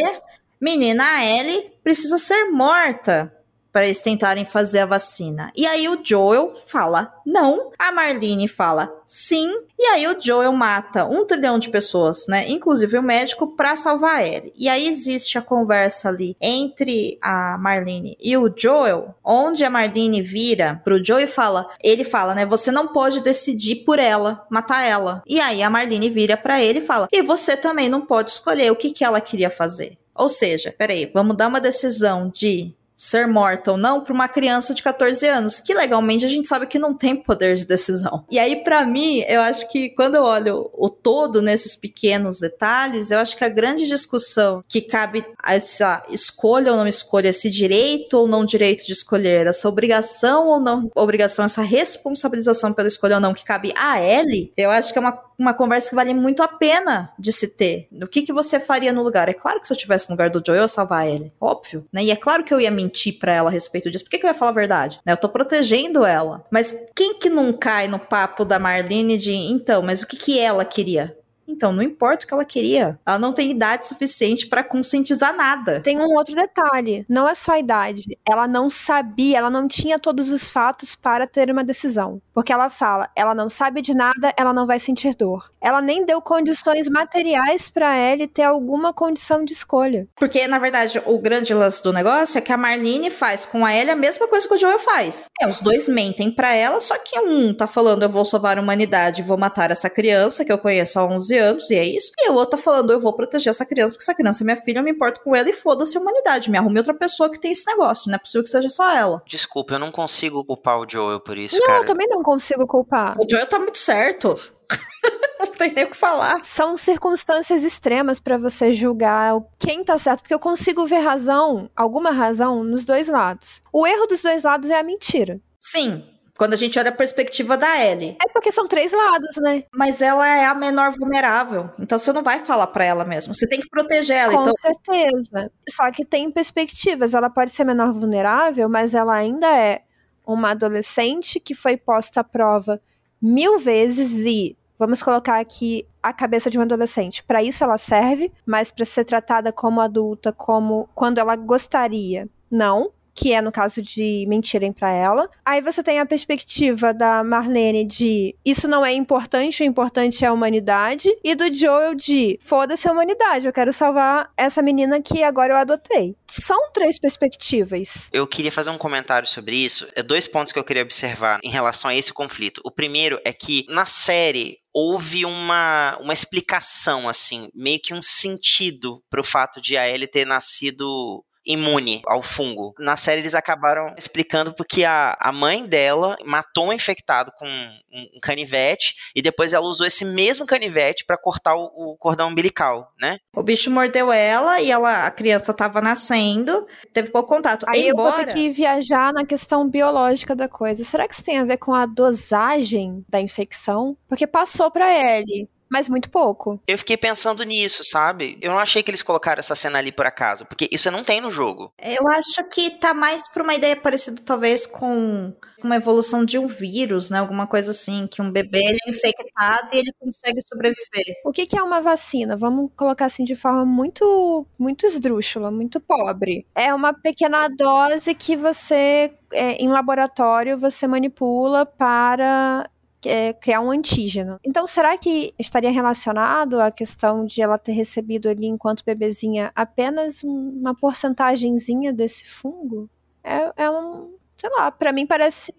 menina Ellie precisa ser morta para eles tentarem fazer a vacina. E aí o Joel fala não, a Marlene fala sim, e aí o Joel mata um trilhão de pessoas, né, inclusive o médico, para salvar a Ellie. E aí existe a conversa ali entre a Marlene e o Joel, onde a Marlene vira pro Joel e fala, ele fala, né, você não pode decidir por ela, matar ela. E aí a Marlene vira para ele e fala, e você também não pode escolher o que que ela queria fazer. Ou seja, peraí, vamos dar uma decisão de ser morta ou não para uma criança de 14 anos, que legalmente a gente sabe que não tem poder de decisão. E aí, para mim, eu acho que quando eu olho o todo nesses pequenos detalhes, eu acho que a grande discussão que cabe a essa escolha ou não escolha, esse direito ou não direito de escolher, essa obrigação ou não obrigação, essa responsabilização pela escolha ou não que cabe a Ellie, eu acho que é uma uma conversa que vale muito a pena de se ter. O que, que você faria no lugar? É claro que se eu tivesse no lugar do Joe, eu ia salvar ele. Óbvio. Né? E é claro que eu ia mentir pra ela a respeito disso. Por que, que eu ia falar a verdade? Né? Eu tô protegendo ela. Mas quem que não cai no papo da Marlene de então, mas o que, que ela queria? Então, não importa o que ela queria. Ela não tem idade suficiente pra conscientizar nada. Tem um outro detalhe. Não é só a idade. Ela não sabia, ela não tinha todos os fatos para ter uma decisão. Porque ela fala, ela não sabe de nada, ela não vai sentir dor. Ela nem deu condições materiais para ele ter alguma condição de escolha. Porque, na verdade, o grande lance do negócio é que a Marlene faz com a Ellie a mesma coisa que o Joel faz. É, os dois mentem pra ela, só que um tá falando eu vou salvar a humanidade e vou matar essa criança que eu conheço há 11 anos, e é isso. E o outro tá falando eu vou proteger essa criança porque essa criança é minha filha, eu me importo com ela e foda-se a humanidade. Me arrume outra pessoa que tem esse negócio. Não é possível que seja só ela. Desculpa, eu não consigo culpar o Joel por isso, não, cara. eu também não consigo culpar. O Joel tá muito certo. não tem nem o que falar. São circunstâncias extremas para você julgar quem tá certo, porque eu consigo ver razão, alguma razão, nos dois lados. O erro dos dois lados é a mentira. Sim, Quando a gente olha a perspectiva da Ellie. É porque são três lados, né? Mas ela é a menor vulnerável. Então você não vai falar para ela mesmo. Você tem que proteger ela. Com então... certeza. Só que tem perspectivas. Ela pode ser menor vulnerável, mas ela ainda é uma adolescente que foi posta à prova mil vezes e vamos colocar aqui a cabeça de um adolescente. Para isso ela serve, mas para ser tratada como adulta, como quando ela gostaria, não que é no caso de mentirem para ela. Aí você tem a perspectiva da Marlene de isso não é importante, o importante é a humanidade, e do Joel de foda-se a humanidade, eu quero salvar essa menina que agora eu adotei. São três perspectivas. Eu queria fazer um comentário sobre isso. É dois pontos que eu queria observar em relação a esse conflito. O primeiro é que na série houve uma, uma explicação, assim, meio que um sentido pro fato de a Ellie ter nascido imune ao fungo. Na série eles acabaram explicando porque a, a mãe dela matou um infectado com um, um canivete e depois ela usou esse mesmo canivete para cortar o, o, cordão umbilical, né? O bicho mordeu ela e ela, a criança estava nascendo, teve pouco contato. Aí Embora... eu vou ter que viajar na questão biológica da coisa. Será que isso tem a ver com a dosagem da infecção? Porque passou para ele mas muito pouco. Eu fiquei pensando nisso, sabe? Eu não achei que eles colocaram essa cena ali por acaso, porque isso não tem no jogo. Eu acho que tá mais pra uma ideia parecida, talvez, com uma evolução de um vírus, né? Alguma coisa assim, que um bebê ele é infectado e ele consegue sobreviver. O que, que é uma vacina? Vamos colocar assim de forma muito, muito esdrúxula, muito pobre. É uma pequena dose que você, é, em laboratório, você manipula para é, criar um antígeno. Então, será que estaria relacionado à questão de ela ter recebido ali, enquanto bebezinha, apenas uma porcentagemzinha desse fungo? É, é um, sei lá, para mim parece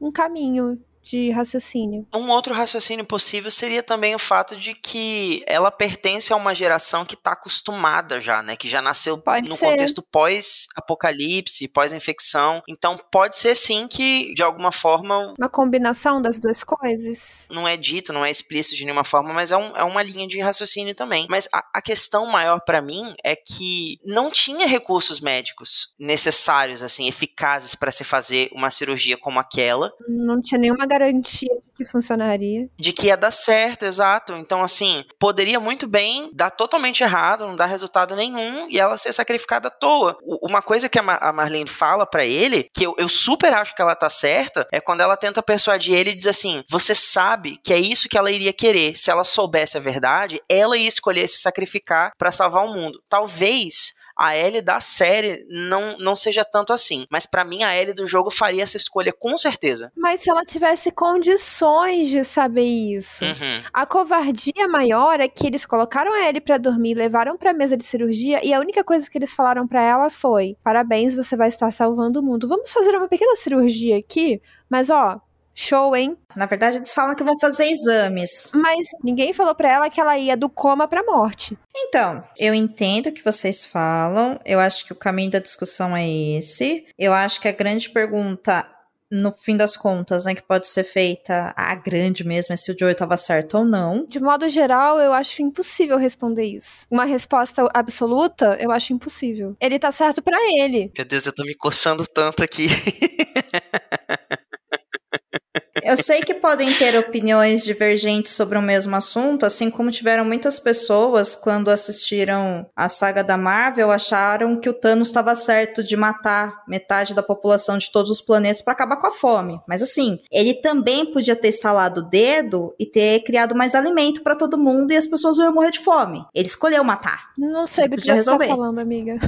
um caminho de raciocínio. Um outro raciocínio possível seria também o fato de que ela pertence a uma geração que está acostumada já, né? Que já nasceu pode no ser. contexto pós-apocalipse, pós-infecção. Então pode ser sim que, de alguma forma. Uma combinação das duas coisas. Não é dito, não é explícito de nenhuma forma, mas é, um, é uma linha de raciocínio também. Mas a, a questão maior para mim é que não tinha recursos médicos necessários, assim, eficazes para se fazer uma cirurgia como aquela. Não tinha nenhuma garantia de que funcionaria. De que ia dar certo, exato. Então, assim, poderia muito bem dar totalmente errado, não dar resultado nenhum e ela ser sacrificada à toa. Uma coisa que a, Mar a Marlene fala para ele, que eu, eu super acho que ela tá certa, é quando ela tenta persuadir ele e diz assim: você sabe que é isso que ela iria querer. Se ela soubesse a verdade, ela ia escolher se sacrificar para salvar o mundo. Talvez a Ellie da série não, não seja tanto assim. Mas para mim, a Ellie do jogo faria essa escolha com certeza. Mas se ela tivesse condições de saber isso. Uhum. A covardia maior é que eles colocaram a Ellie pra dormir, levaram pra mesa de cirurgia e a única coisa que eles falaram para ela foi: parabéns, você vai estar salvando o mundo. Vamos fazer uma pequena cirurgia aqui, mas ó, Show, hein? Na verdade, eles falam que vão fazer exames. Mas ninguém falou para ela que ela ia do coma pra morte. Então, eu entendo o que vocês falam. Eu acho que o caminho da discussão é esse. Eu acho que a grande pergunta, no fim das contas, né, que pode ser feita, a grande mesmo, é se o Joey estava certo ou não. De modo geral, eu acho impossível responder isso. Uma resposta absoluta, eu acho impossível. Ele tá certo para ele. Meu Deus, eu tô me coçando tanto aqui. Eu sei que podem ter opiniões divergentes sobre o mesmo assunto, assim como tiveram muitas pessoas quando assistiram a saga da Marvel acharam que o Thanos estava certo de matar metade da população de todos os planetas para acabar com a fome. Mas assim, ele também podia ter estalado o dedo e ter criado mais alimento para todo mundo e as pessoas iam morrer de fome. Ele escolheu matar. Não sei do que você tá falando, amiga.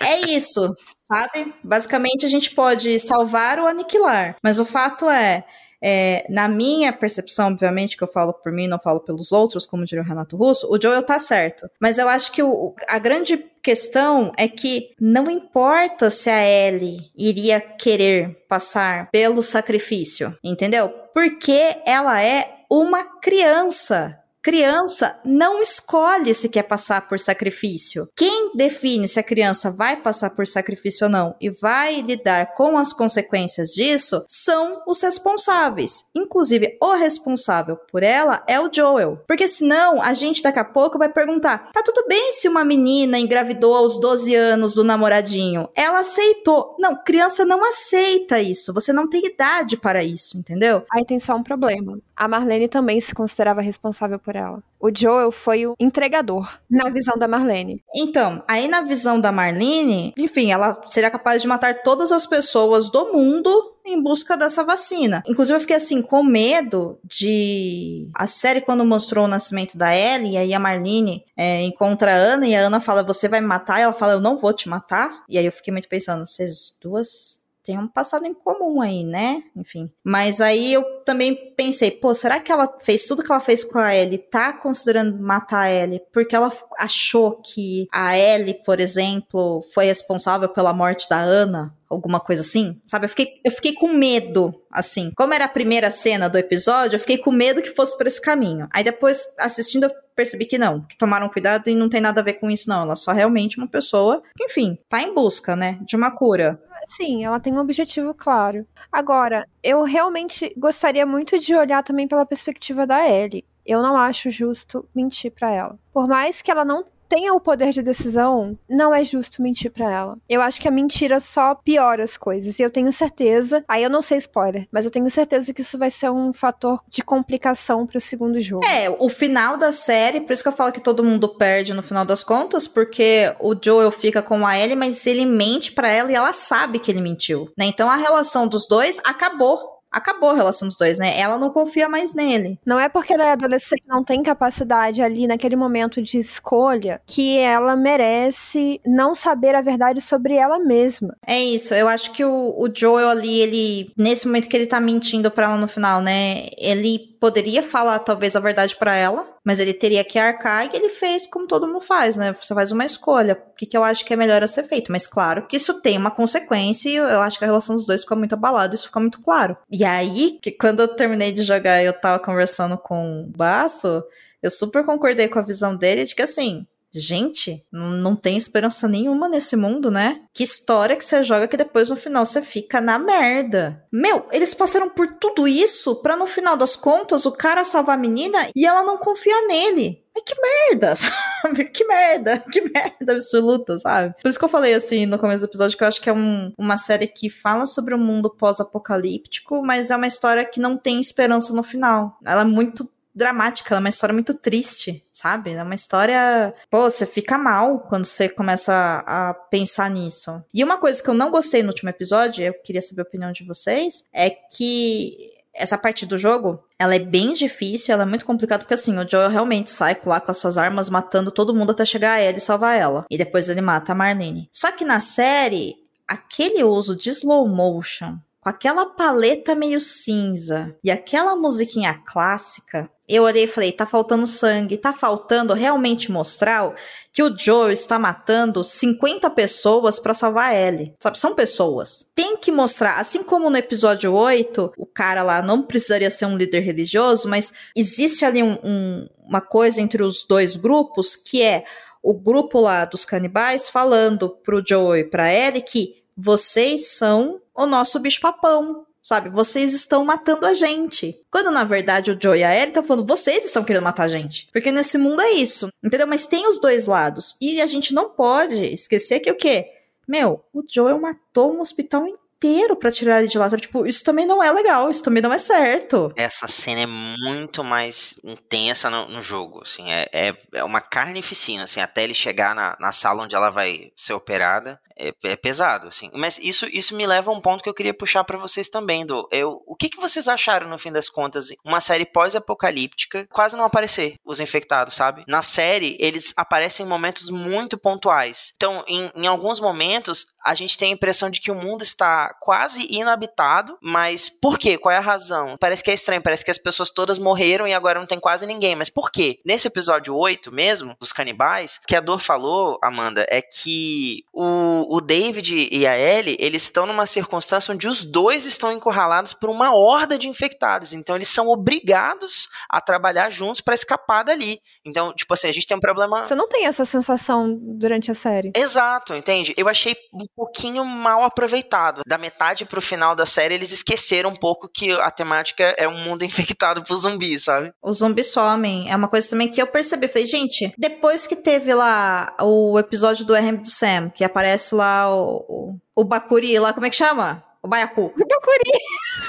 é isso sabe? Basicamente, a gente pode salvar ou aniquilar. Mas o fato é, é, na minha percepção, obviamente, que eu falo por mim, não falo pelos outros, como diria o Renato Russo, o Joel tá certo. Mas eu acho que o, a grande questão é que não importa se a Ellie iria querer passar pelo sacrifício, entendeu? Porque ela é uma criança. Criança não escolhe se quer passar por sacrifício. Quem define se a criança vai passar por sacrifício ou não e vai lidar com as consequências disso são os responsáveis. Inclusive, o responsável por ela é o Joel. Porque senão a gente daqui a pouco vai perguntar: tá tudo bem se uma menina engravidou aos 12 anos do namoradinho? Ela aceitou. Não, criança não aceita isso. Você não tem idade para isso, entendeu? Aí tem só um problema. A Marlene também se considerava responsável por ela. O Joel foi o entregador, na visão da Marlene. Então, aí na visão da Marlene, enfim, ela seria capaz de matar todas as pessoas do mundo em busca dessa vacina. Inclusive, eu fiquei assim, com medo de. A série, quando mostrou o nascimento da Ellie, e aí a Marlene é, encontra a Ana e a Ana fala: Você vai me matar? E ela fala: Eu não vou te matar. E aí eu fiquei muito pensando: vocês duas tem um passado em comum aí, né? Enfim. Mas aí eu também pensei, pô, será que ela fez tudo que ela fez com a Ellie, tá considerando matar a Ellie porque ela achou que a Ellie, por exemplo, foi responsável pela morte da Ana? Alguma coisa assim, sabe? Eu fiquei, eu fiquei com medo, assim. Como era a primeira cena do episódio, eu fiquei com medo que fosse por esse caminho. Aí depois, assistindo, eu percebi que não, que tomaram cuidado e não tem nada a ver com isso, não. Ela é só realmente uma pessoa enfim, tá em busca, né, de uma cura. Sim, ela tem um objetivo claro. Agora, eu realmente gostaria muito de olhar também pela perspectiva da Ellie. Eu não acho justo mentir para ela. Por mais que ela não tenha o poder de decisão, não é justo mentir para ela. Eu acho que a mentira só piora as coisas. E eu tenho certeza, aí eu não sei spoiler, mas eu tenho certeza que isso vai ser um fator de complicação pro segundo jogo. É, o final da série, por isso que eu falo que todo mundo perde no final das contas, porque o Joel fica com a Ellie, mas ele mente para ela e ela sabe que ele mentiu, né? Então a relação dos dois acabou acabou a relação dos dois, né? Ela não confia mais nele. Não é porque ela é adolescente não tem capacidade ali naquele momento de escolha que ela merece não saber a verdade sobre ela mesma. É isso, eu acho que o, o Joel ali, ele, nesse momento que ele tá mentindo pra ela no final, né? Ele poderia falar talvez a verdade para ela, mas ele teria que arcar e ele fez como todo mundo faz, né? Você faz uma escolha, o que, que eu acho que é melhor a ser feito. Mas claro que isso tem uma consequência e eu acho que a relação dos dois fica muito abalada, isso fica muito claro. E aí, que quando eu terminei de jogar eu tava conversando com o Baço, eu super concordei com a visão dele de que assim, Gente, não tem esperança nenhuma nesse mundo, né? Que história que você joga que depois no final você fica na merda. Meu, eles passaram por tudo isso pra no final das contas o cara salvar a menina e ela não confia nele. Mas que merda, sabe? Que merda, que merda absoluta, sabe? Por isso que eu falei assim no começo do episódio que eu acho que é um, uma série que fala sobre o um mundo pós-apocalíptico, mas é uma história que não tem esperança no final. Ela é muito dramática, ela é uma história muito triste, sabe? É uma história. Pô, você fica mal quando você começa a, a, pensar nisso. E uma coisa que eu não gostei no último episódio, eu queria saber a opinião de vocês, é que essa parte do jogo, ela é bem difícil, ela é muito complicada, porque assim, o Joel realmente sai lá com as suas armas, matando todo mundo até chegar a ela e salvar ela. E depois ele mata a Marlene. Só que na série, aquele uso de slow motion com aquela paleta meio cinza e aquela musiquinha clássica, eu olhei e falei, tá faltando sangue, tá faltando realmente mostrar que o Joe está matando 50 pessoas para salvar a Ellie. Sabe, são pessoas. Tem que mostrar, assim como no episódio 8, o cara lá não precisaria ser um líder religioso, mas existe ali um, um, uma coisa entre os dois grupos que é o grupo lá dos canibais falando pro Joe e pra Ellie que vocês são o nosso bicho-papão. Sabe, vocês estão matando a gente. Quando na verdade o Joe e a Ellie estão falando, vocês estão querendo matar a gente. Porque nesse mundo é isso. Entendeu? Mas tem os dois lados. E a gente não pode esquecer que o quê? Meu, o Joel matou um hospital inteiro para tirar ele de lá. Sabe? Tipo, isso também não é legal, isso também não é certo. Essa cena é muito mais intensa no, no jogo, assim, é, é, é, uma carnificina, assim, até ele chegar na, na sala onde ela vai ser operada é, é, pesado, assim. Mas isso, isso me leva a um ponto que eu queria puxar para vocês também, do eu, o que, que vocês acharam no fim das contas? Uma série pós-apocalíptica, quase não aparecer os infectados, sabe? Na série, eles aparecem em momentos muito pontuais. Então, em, em alguns momentos, a gente tem a impressão de que o mundo está quase inabitado, mas por quê? Qual é a razão? Parece que é estranho, parece que as pessoas todas morreram e agora não tem quase ninguém, mas por quê? Nesse episódio 8 mesmo, dos canibais, o que a Dor falou, Amanda, é que o, o David e a Ellie, eles estão numa circunstância onde os dois estão encurralados por uma horda de infectados. Então eles são obrigados a trabalhar juntos para escapar dali. Então, tipo assim, a gente tem um problema. Você não tem essa sensação durante a série. Exato, entende? Eu achei um pouquinho mal aproveitado. Da metade pro final da série, eles esqueceram um pouco que a temática é um mundo infectado por zumbis, sabe? Os zumbis somem. É uma coisa também que eu percebi. Falei, gente, depois que teve lá o episódio do RM do Sam, que aparece lá o, o, o Bakuri lá, como é que chama? O Baiacu. O Bakuri.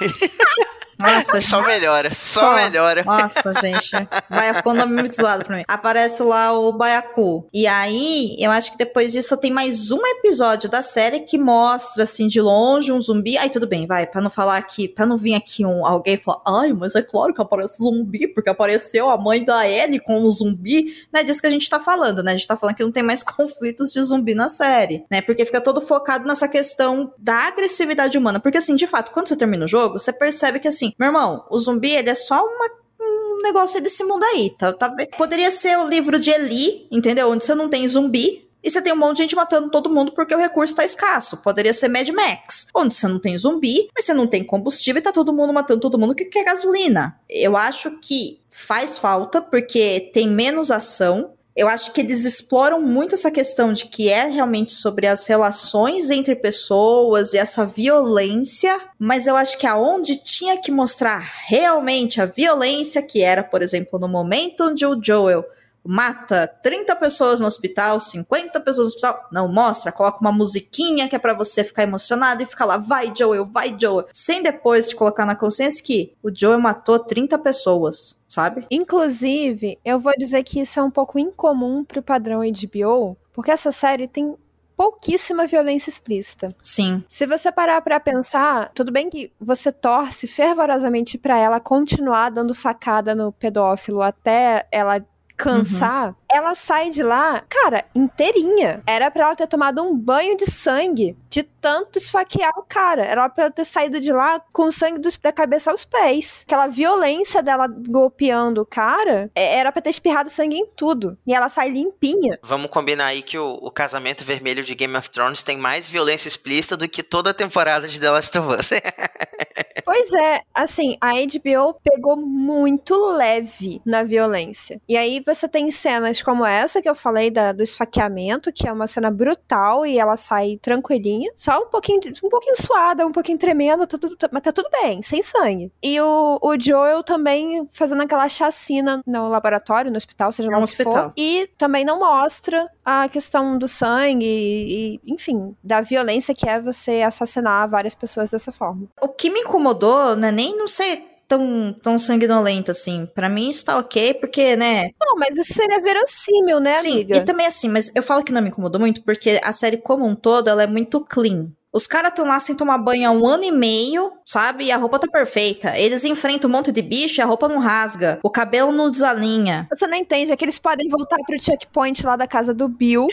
Nossa, só melhora, só, só, melhora. Nossa, gente. Baiacu é um nome muito zoado pra mim. Aparece lá o Baiacu. E aí, eu acho que depois disso tem mais um episódio da série que mostra, assim, de longe um zumbi. Aí tudo bem, vai, pra não falar aqui, pra não vir aqui um, alguém falar, ai, mas é claro que aparece zumbi, porque apareceu a mãe da Ellie com um zumbi. Não é disso que a gente tá falando, né? A gente tá falando que não tem mais conflitos de zumbi na série, né? Porque fica todo focado nessa questão da agressividade humana. Porque, assim, de fato, quando você termina o jogo, você percebe que, assim, meu irmão, o zumbi, ele é só uma um negócio desse mundo aí, tá, tá? Poderia ser o livro de Eli, entendeu? Onde você não tem zumbi, e você tem um monte de gente matando todo mundo porque o recurso tá escasso. Poderia ser Mad Max, onde você não tem zumbi, mas você não tem combustível e tá todo mundo matando todo mundo que quer gasolina. Eu acho que faz falta porque tem menos ação, eu acho que eles exploram muito essa questão de que é realmente sobre as relações entre pessoas e essa violência, mas eu acho que aonde tinha que mostrar realmente a violência, que era, por exemplo, no momento onde o Joel mata 30 pessoas no hospital, 50 pessoas no hospital. Não, mostra, coloca uma musiquinha que é para você ficar emocionado e ficar lá, vai Joel, vai Joel. Sem depois te colocar na consciência que o Joel matou 30 pessoas, sabe? Inclusive, eu vou dizer que isso é um pouco incomum pro padrão HBO, porque essa série tem pouquíssima violência explícita. Sim. Se você parar para pensar, tudo bem que você torce fervorosamente para ela continuar dando facada no pedófilo até ela cansar, uhum. Ela sai de lá, cara, inteirinha. Era para ela ter tomado um banho de sangue de tanto esfaquear o cara. Era pra ela ter saído de lá com o sangue dos, da cabeça aos pés. Aquela violência dela golpeando o cara, é, era pra ter espirrado sangue em tudo. E ela sai limpinha. Vamos combinar aí que o, o casamento vermelho de Game of Thrones tem mais violência explícita do que toda a temporada de The Last of Us. pois é, assim, a HBO pegou muito leve na violência. E aí você tem cenas como essa que eu falei da, do esfaqueamento, que é uma cena brutal e ela sai tranquilinha, só um pouquinho, um pouquinho suada, um pouquinho tremendo, tudo, mas tá tudo bem, sem sangue. E o, o Joel também fazendo aquela chacina no laboratório, no hospital, seja lá no hospital. For, e também não mostra a questão do sangue e, e, enfim, da violência que é você assassinar várias pessoas dessa forma. O que me incomodou, né, nem não sei tão, tão sanguinolento assim. Para mim isso tá ok, porque, né? Não, mas isso seria verossímil, né, Sim, amiga? E também assim, mas eu falo que não me incomodou muito porque a série como um todo, ela é muito clean. Os caras estão lá sem tomar banho há um ano e meio, sabe? E a roupa tá perfeita. Eles enfrentam um monte de bicho e a roupa não rasga. O cabelo não desalinha. Você não entende, é que eles podem voltar pro checkpoint lá da casa do Bill,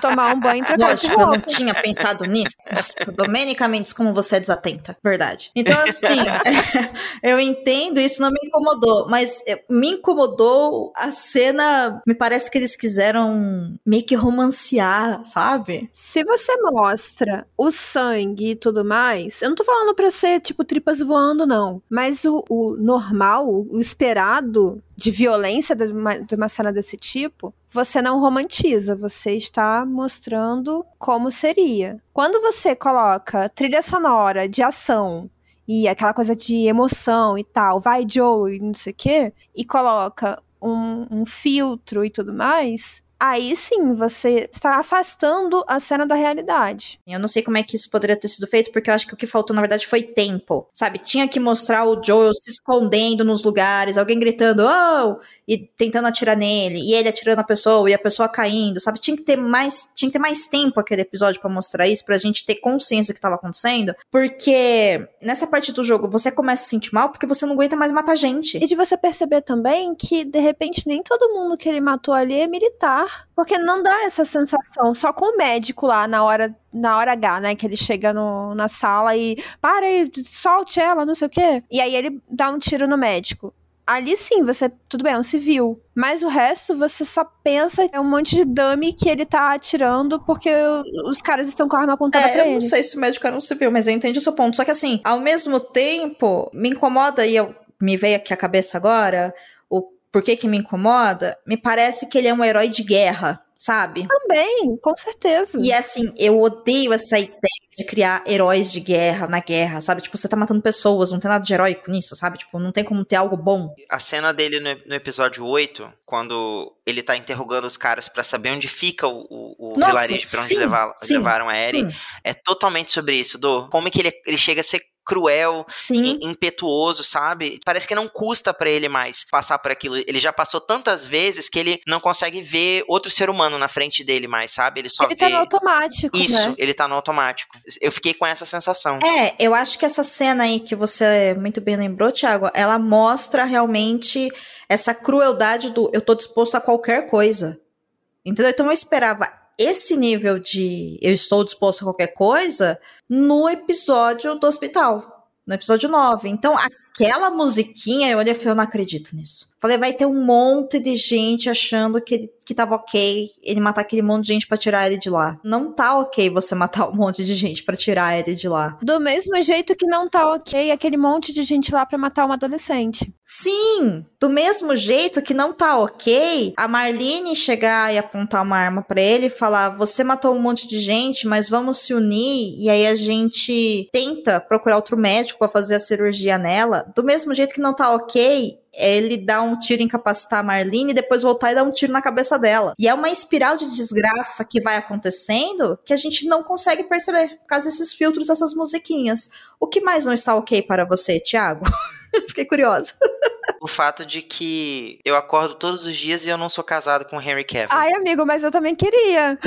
tomar um banho e trocar Lógico, de roupa. eu não tinha pensado nisso. Nossa, Domênica Mendes, como você é desatenta. Verdade. Então, assim, eu entendo, isso não me incomodou. Mas eh, me incomodou a cena. Me parece que eles quiseram meio que romancear, sabe? Se você mostra os sangue e tudo mais, eu não tô falando pra ser, tipo, tripas voando, não. Mas o, o normal, o esperado de violência de uma, de uma cena desse tipo, você não romantiza, você está mostrando como seria. Quando você coloca trilha sonora de ação e aquela coisa de emoção e tal, vai Joe e não sei o quê, e coloca um, um filtro e tudo mais, aí sim você está afastando a cena da realidade. Eu não sei como é que isso poderia ter sido feito, porque eu acho que o que faltou, na verdade, foi tempo. Sabe? Tinha que mostrar o Joel se escondendo nos lugares, alguém gritando, oh! E tentando atirar nele, e ele atirando a pessoa, e a pessoa caindo, sabe? Tinha que ter mais, tinha que ter mais tempo aquele episódio para mostrar isso, pra gente ter consciência do que tava acontecendo, porque nessa parte do jogo você começa a se sentir mal porque você não aguenta mais matar gente. E de você perceber também que, de repente, nem todo mundo que ele matou ali é militar. Porque não dá essa sensação. Só com o médico lá na hora, na hora H, né? Que ele chega no, na sala e para aí, solte ela, não sei o quê. E aí ele dá um tiro no médico. Ali sim, você. Tudo bem, é um civil. Mas o resto, você só pensa, é um monte de dummy que ele tá atirando porque os caras estão com a arma apontada É, pra eu ele. não sei se o médico era um civil, mas eu entendi o seu ponto. Só que assim, ao mesmo tempo, me incomoda, e eu me veio aqui a cabeça agora, o porquê que me incomoda, me parece que ele é um herói de guerra, sabe? Também, com certeza. E assim, eu odeio essa ideia de criar heróis de guerra na guerra, sabe? Tipo, você tá matando pessoas, não tem nada de heróico nisso, sabe? Tipo, não tem como ter algo bom. A cena dele no, no episódio 8, quando ele tá interrogando os caras pra saber onde fica o, o, o Nossa, vilarejo pra onde sim, levar- sim, levaram a Eren, sim. é totalmente sobre isso, do como é que ele, ele chega a ser cruel, Sim. im- impetuoso, sabe? Parece que não custa pra ele mais passar por aquilo. Ele já passou tantas vezes que ele não consegue ver outro ser humano na frente dele mais, sabe? Ele só Ele tá vê no automático, isso, né? ele tá no automático. Eu fiquei com essa sensação. É, eu acho que essa cena aí que você muito bem lembrou, Thiago, ela mostra realmente essa crueldade do eu tô disposto a qualquer coisa. Entendeu? Então eu esperava esse nível de eu estou disposto a qualquer coisa no episódio do hospital, no episódio 9. Então aquela musiquinha, eu olhei e falei, eu não acredito nisso. Falei, vai ter um monte de gente achando que, ele- que tava ok ele matar aquele monte de gente pra tirar ele de lá. Não tá ok você matar um monte de gente pra tirar ele de lá. Do mesmo jeito que não tá ok aquele monte de gente lá pra matar uma adolescente. Sim, do mesmo jeito que não tá ok a Marlene chegar e apontar uma arma pra ele e falar: Você matou um monte de gente, mas vamos se unir. E aí a gente tenta procurar outro médico pra fazer a cirurgia nela. Do mesmo jeito que não tá ok ele dá um tiro incapacitar a Marlene e depois voltar e dar um tiro na cabeça dela. E é uma espiral de desgraça que vai acontecendo que a gente não consegue perceber por causa desses filtros, dessas musiquinhas. O que mais não está ok para você, Thiago? Fiquei curiosa. O fato de que eu acordo todos os dias e eu não sou casado com o Henry Cavill. Ai, amigo, mas eu também queria.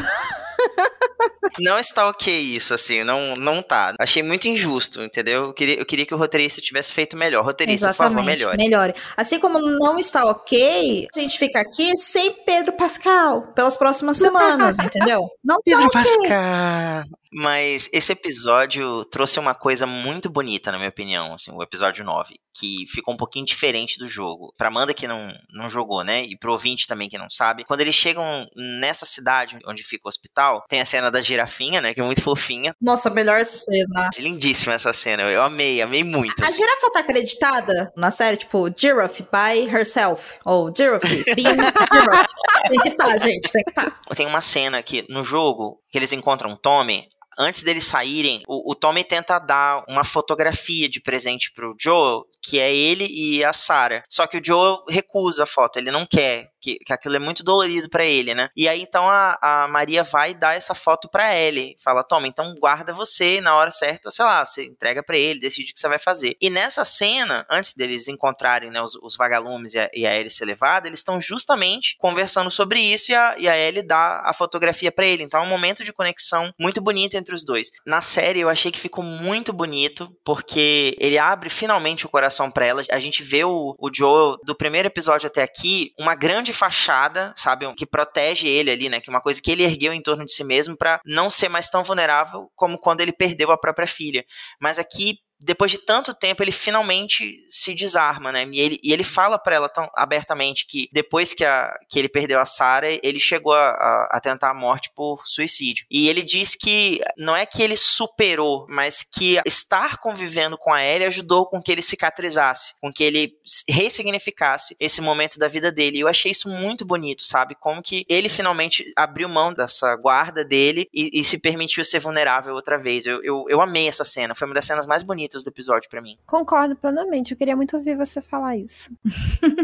Não está ok isso, assim, não, não tá. Achei muito injusto, entendeu? Eu queria, eu queria que o roteirista tivesse feito melhor. Roteirista, por favor, melhore. melhore. Assim como não está ok, a gente fica aqui sem Pedro Pascal pelas próximas semanas, entendeu? Não Pedro tá ok. Pascal. Mas esse episódio trouxe uma coisa muito bonita, na minha opinião, assim, o episódio 9, que ficou um pouquinho diferente do jogo. Pra Amanda que não, não jogou, né? E pro ouvinte também que não sabe. Quando eles chegam nessa cidade onde fica o hospital, tem a cena da girafinha, né? Que é muito fofinha. Nossa, melhor cena. Lindíssima essa cena. Eu amei, amei muito. A assim. girafa tá acreditada na série, tipo, Giraffe by herself. Ou Giraffe being Giraffe. Tem que tá, gente, tem que tá. Tem uma cena que no jogo que eles encontram o Tommy. Antes deles saírem, o, o Tommy tenta dar uma fotografia de presente pro Joe, que é ele e a Sarah. Só que o Joe recusa a foto, ele não quer, que, que aquilo é muito dolorido pra ele, né? E aí então a, a Maria vai dar essa foto pra Ellie. Fala, Tommy, então guarda você na hora certa, sei lá, você entrega pra ele, decide o que você vai fazer. E nessa cena, antes deles encontrarem né, os, os vagalumes e a, e a Ellie ser levada, eles estão justamente conversando sobre isso e a, e a Ellie dá a fotografia pra ele. Então é um momento de conexão muito bonito entre os dois. Na série eu achei que ficou muito bonito, porque ele abre finalmente o coração pra ela. A gente vê o, o do primeiro episódio até aqui, uma grande fachada, sabe, que protege ele ali, né, que é uma coisa que ele ergueu em torno de si mesmo pra não ser mais tão vulnerável como quando ele perdeu a própria filha. Mas aqui depois de tanto tempo, ele finalmente se desarma, né? E ele, e ele fala pra ela tão abertamente que depois que, a, que ele perdeu a Sarah, ele chegou a, a, a tentar a morte por suicídio. E ele diz que não é que ele superou, mas que estar convivendo com a Ellie ajudou com que ele cicatrizasse, com que ele ressignificasse esse momento da vida dele. E eu achei isso muito bonito, sabe? Como que ele finalmente abriu mão dessa guarda dele e, e se permitiu ser vulnerável outra vez. Eu, eu, eu amei essa cena, foi uma das cenas mais bonitas do episódio pra mim. Concordo plenamente. Eu queria muito ouvir você falar isso.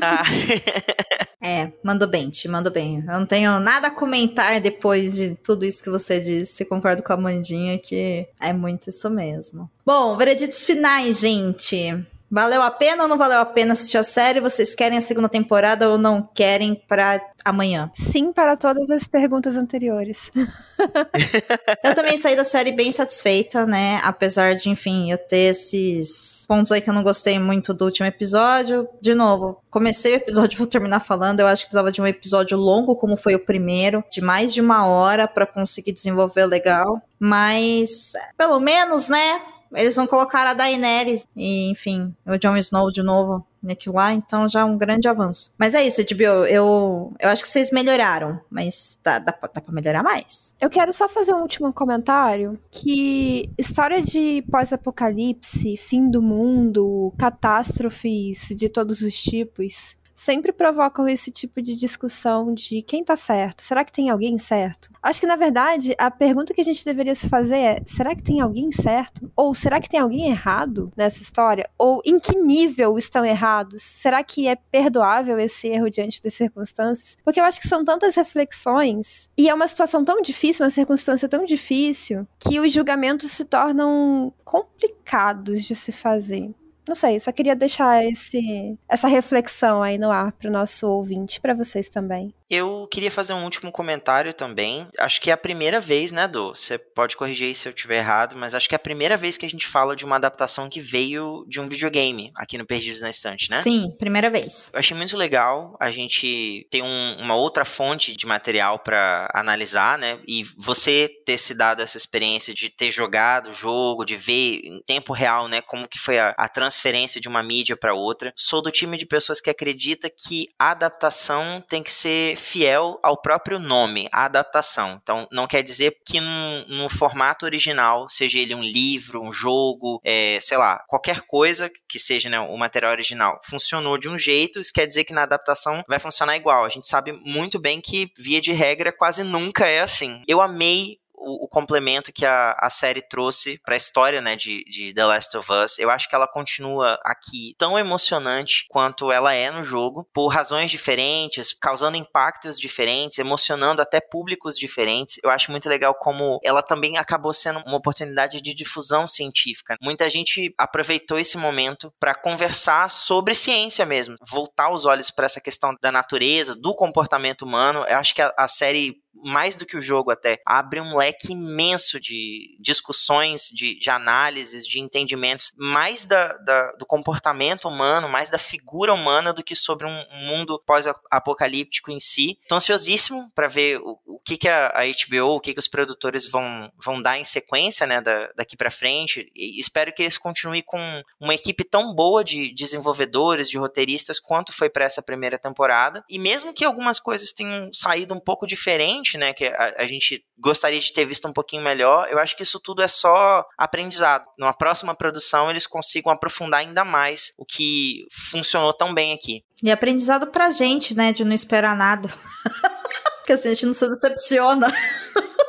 Ah, É, mandou bem, te mandou bem. Eu não tenho nada a comentar depois de tudo isso que você disse. Concordo com a Mandinha que é muito isso mesmo. Bom, vereditos finais, gente. Valeu a pena ou não valeu a pena assistir a série? Vocês querem a segunda temporada ou não querem pra amanhã? Sim para todas as perguntas anteriores. Eu também saí da série bem satisfeita, né? Apesar de, enfim, eu ter esses pontos aí que eu não gostei muito do último episódio. De novo, comecei o episódio, vou terminar falando. Eu acho que precisava de um episódio longo, como foi o primeiro, de mais de uma hora pra conseguir desenvolver legal. Mas, pelo menos, né? Eles vão colocar a Daenerys e, enfim, o Jon Snow de novo naquilo lá, então já é um grande avanço. Mas é isso, HBO, eu, eu acho que vocês melhoraram, mas dá, dá, dá pra melhorar mais. Eu quero só fazer um último comentário que história de pós-apocalipse, fim do mundo, catástrofes de todos os tipos sempre provocam esse tipo de discussão de quem tá certo. Será que tem alguém certo? Acho que na verdade a pergunta que a gente deveria se fazer é: será que tem alguém certo? Ou será que tem alguém errado nessa história? Ou em que nível estão errados? Será que é perdoável esse erro diante das circunstâncias? Porque eu acho que são tantas reflexões e é uma situação tão difícil, uma circunstância tão difícil, que os julgamentos se tornam complicados de se fazer. Não sei, só queria deixar esse, essa reflexão aí no ar pro nosso ouvinte, para vocês também. Eu queria fazer um último comentário também. Acho que é a primeira vez, né, Dô? Você pode corrigir aí se eu estiver errado, mas acho que é a primeira vez que a gente fala de uma adaptação que veio de um videogame aqui no Perdidos na Estante, né? Sim, primeira vez. Eu achei muito legal a gente ter um- uma outra fonte de material pra analisar, né? E você ter se dado essa experiência de ter jogado o jogo, de ver em tempo real, né, como que foi a, a transferência de uma mídia pra outra. Sou do time de pessoas que acredita que a adaptação tem que ser fiel ao próprio nome, a adaptação. Então, não quer dizer que no, no formato original, seja ele um livro, um jogo, é, sei lá, qualquer coisa que seja né, o material original, funcionou de um jeito, isso quer dizer que na adaptação vai funcionar igual. A gente sabe muito bem que, via de regra, quase nunca é assim. Eu amei o, o complemento que a, a série trouxe pra história, né, de, de The Last of Us. Eu acho que ela continua aqui tão emocionante quanto ela é no jogo, por razões diferentes, causando impactos diferentes, emocionando até públicos diferentes. Eu acho muito legal como ela também acabou sendo uma oportunidade de difusão científica. Muita gente aproveitou esse momento para conversar sobre ciência mesmo, voltar os olhos para essa questão da natureza, do comportamento humano. Eu acho que a, a série mais do que o jogo até, abre um leque imenso de discussões, de, de análises, de entendimentos, mais da, da- do comportamento humano, mais da figura humana do que sobre um, mundo pós-apocalíptico em si. Tô ansiosíssimo para ver o, o que, que a, a HBO, o que, que os produtores vão, vão dar em sequência, né, da- daqui para frente. E espero que eles continuem com uma equipe tão boa de desenvolvedores, de roteiristas, quanto foi para essa primeira temporada. E mesmo que algumas coisas tenham saído um pouco diferente, né, que a, a gente gostaria de ter visto um pouquinho melhor, eu acho que isso tudo é só aprendizado. Numa próxima produção, eles consigam aprofundar ainda mais o que funcionou tão bem aqui. E aprendizado pra gente, né, de não esperar nada. Porque assim, a gente não se decepciona.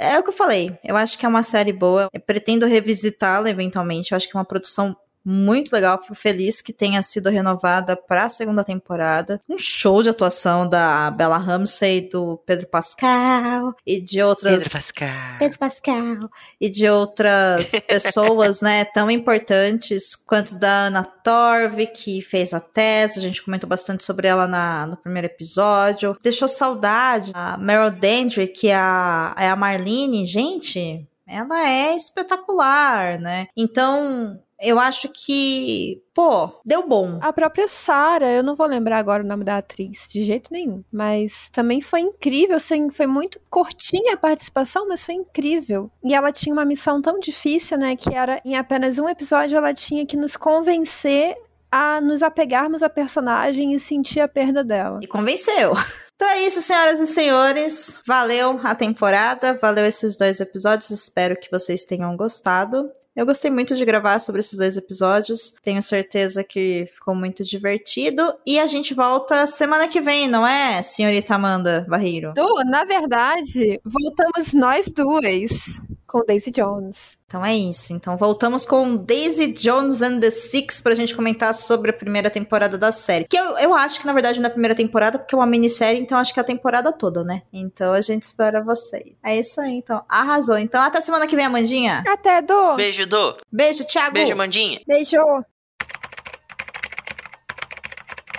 É o que eu falei. Eu acho que é uma série boa. Eu pretendo revisitá-la eventualmente. Eu acho que é uma produção muito legal. Fico feliz que tenha sido renovada para a segunda temporada. Um show de atuação da Bella Ramsey, do Pedro Pascal e de outras. Pedro Pascal. Pedro Pascal. E de outras pessoas, né, tão importantes quanto da Ana Torv, que fez a tese. A gente comentou bastante sobre ela na, no primeiro episódio. Deixou saudade. A Meryl Dandry, que é a, é a Marlene. Gente, ela é espetacular, né? Então. Eu acho que, pô, deu bom. A própria Sarah, eu não vou lembrar agora o nome da atriz, de jeito nenhum. Mas também foi incrível, assim, foi muito curtinha a participação, mas foi incrível. E ela tinha uma missão tão difícil, né, que era, em apenas um episódio, ela tinha que nos convencer a nos apegarmos à personagem e sentir a perda dela. E convenceu. Então é isso, senhoras e senhores. Valeu a temporada, valeu esses dois episódios. Espero que vocês tenham gostado. Eu gostei muito de gravar sobre esses dois episódios. Tenho certeza que ficou muito divertido. E a gente volta semana que vem, não é, senhorita Amanda Barreiro? Du, na verdade, voltamos nós duas com Daisy Jones. Então é isso. Então voltamos com Daisy Jones and the Six pra gente comentar sobre a primeira temporada da série. Que eu, eu acho que, na verdade, não é a primeira temporada, porque é uma minissérie, então acho que é a temporada toda, né? Então a gente espera vocês. É isso aí, então. Arrasou. Então até semana que vem, Amandinha. Até, Du. Beijo, Du. Beijo, Thiago. Beijo, Mandinha. Beijo.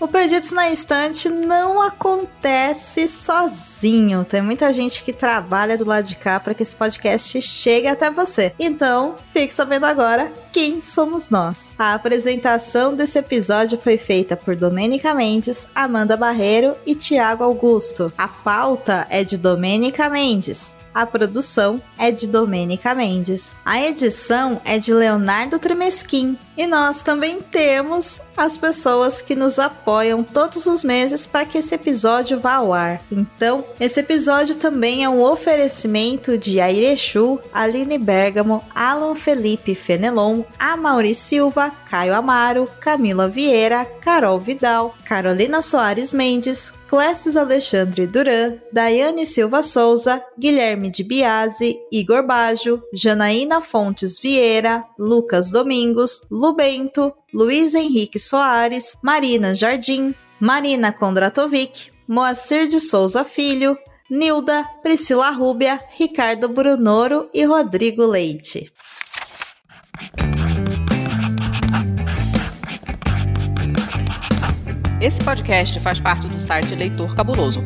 O Perdidos na Estante não acontece sozinho. Tem muita gente que trabalha do lado de cá para que esse podcast chegue até você. Então, fique sabendo agora quem somos nós. A apresentação desse episódio foi feita por Domênica Mendes, Amanda Barreiro e Tiago Augusto. A pauta é de Domênica Mendes. A produção é de Domênica Mendes. A edição é de Leonardo Tremesquim. E nós também temos as pessoas que nos apoiam todos os meses para que esse episódio vá ao ar. Então, esse episódio também é um oferecimento de Airechu, Aline Bergamo, Alan Felipe Fenelon, Amaury Silva, Caio Amaro, Camila Vieira, Carol Vidal, Carolina Soares Mendes, Clécius Alexandre Duran, Daiane Silva Souza, Guilherme de Biase, Igor Bajo, Janaína Fontes Vieira, Lucas Domingos, Lubento, Luiz Henrique Soares, Marina Jardim, Marina Kondratovic, Moacir de Souza Filho, Nilda, Priscila Rúbia, Ricardo Brunoro e Rodrigo Leite. Esse podcast faz parte do site Leitor Cabuloso.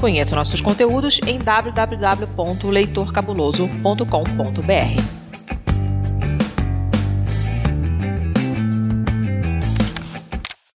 Conheça nossos conteúdos em www.leitorcabuloso.com.br.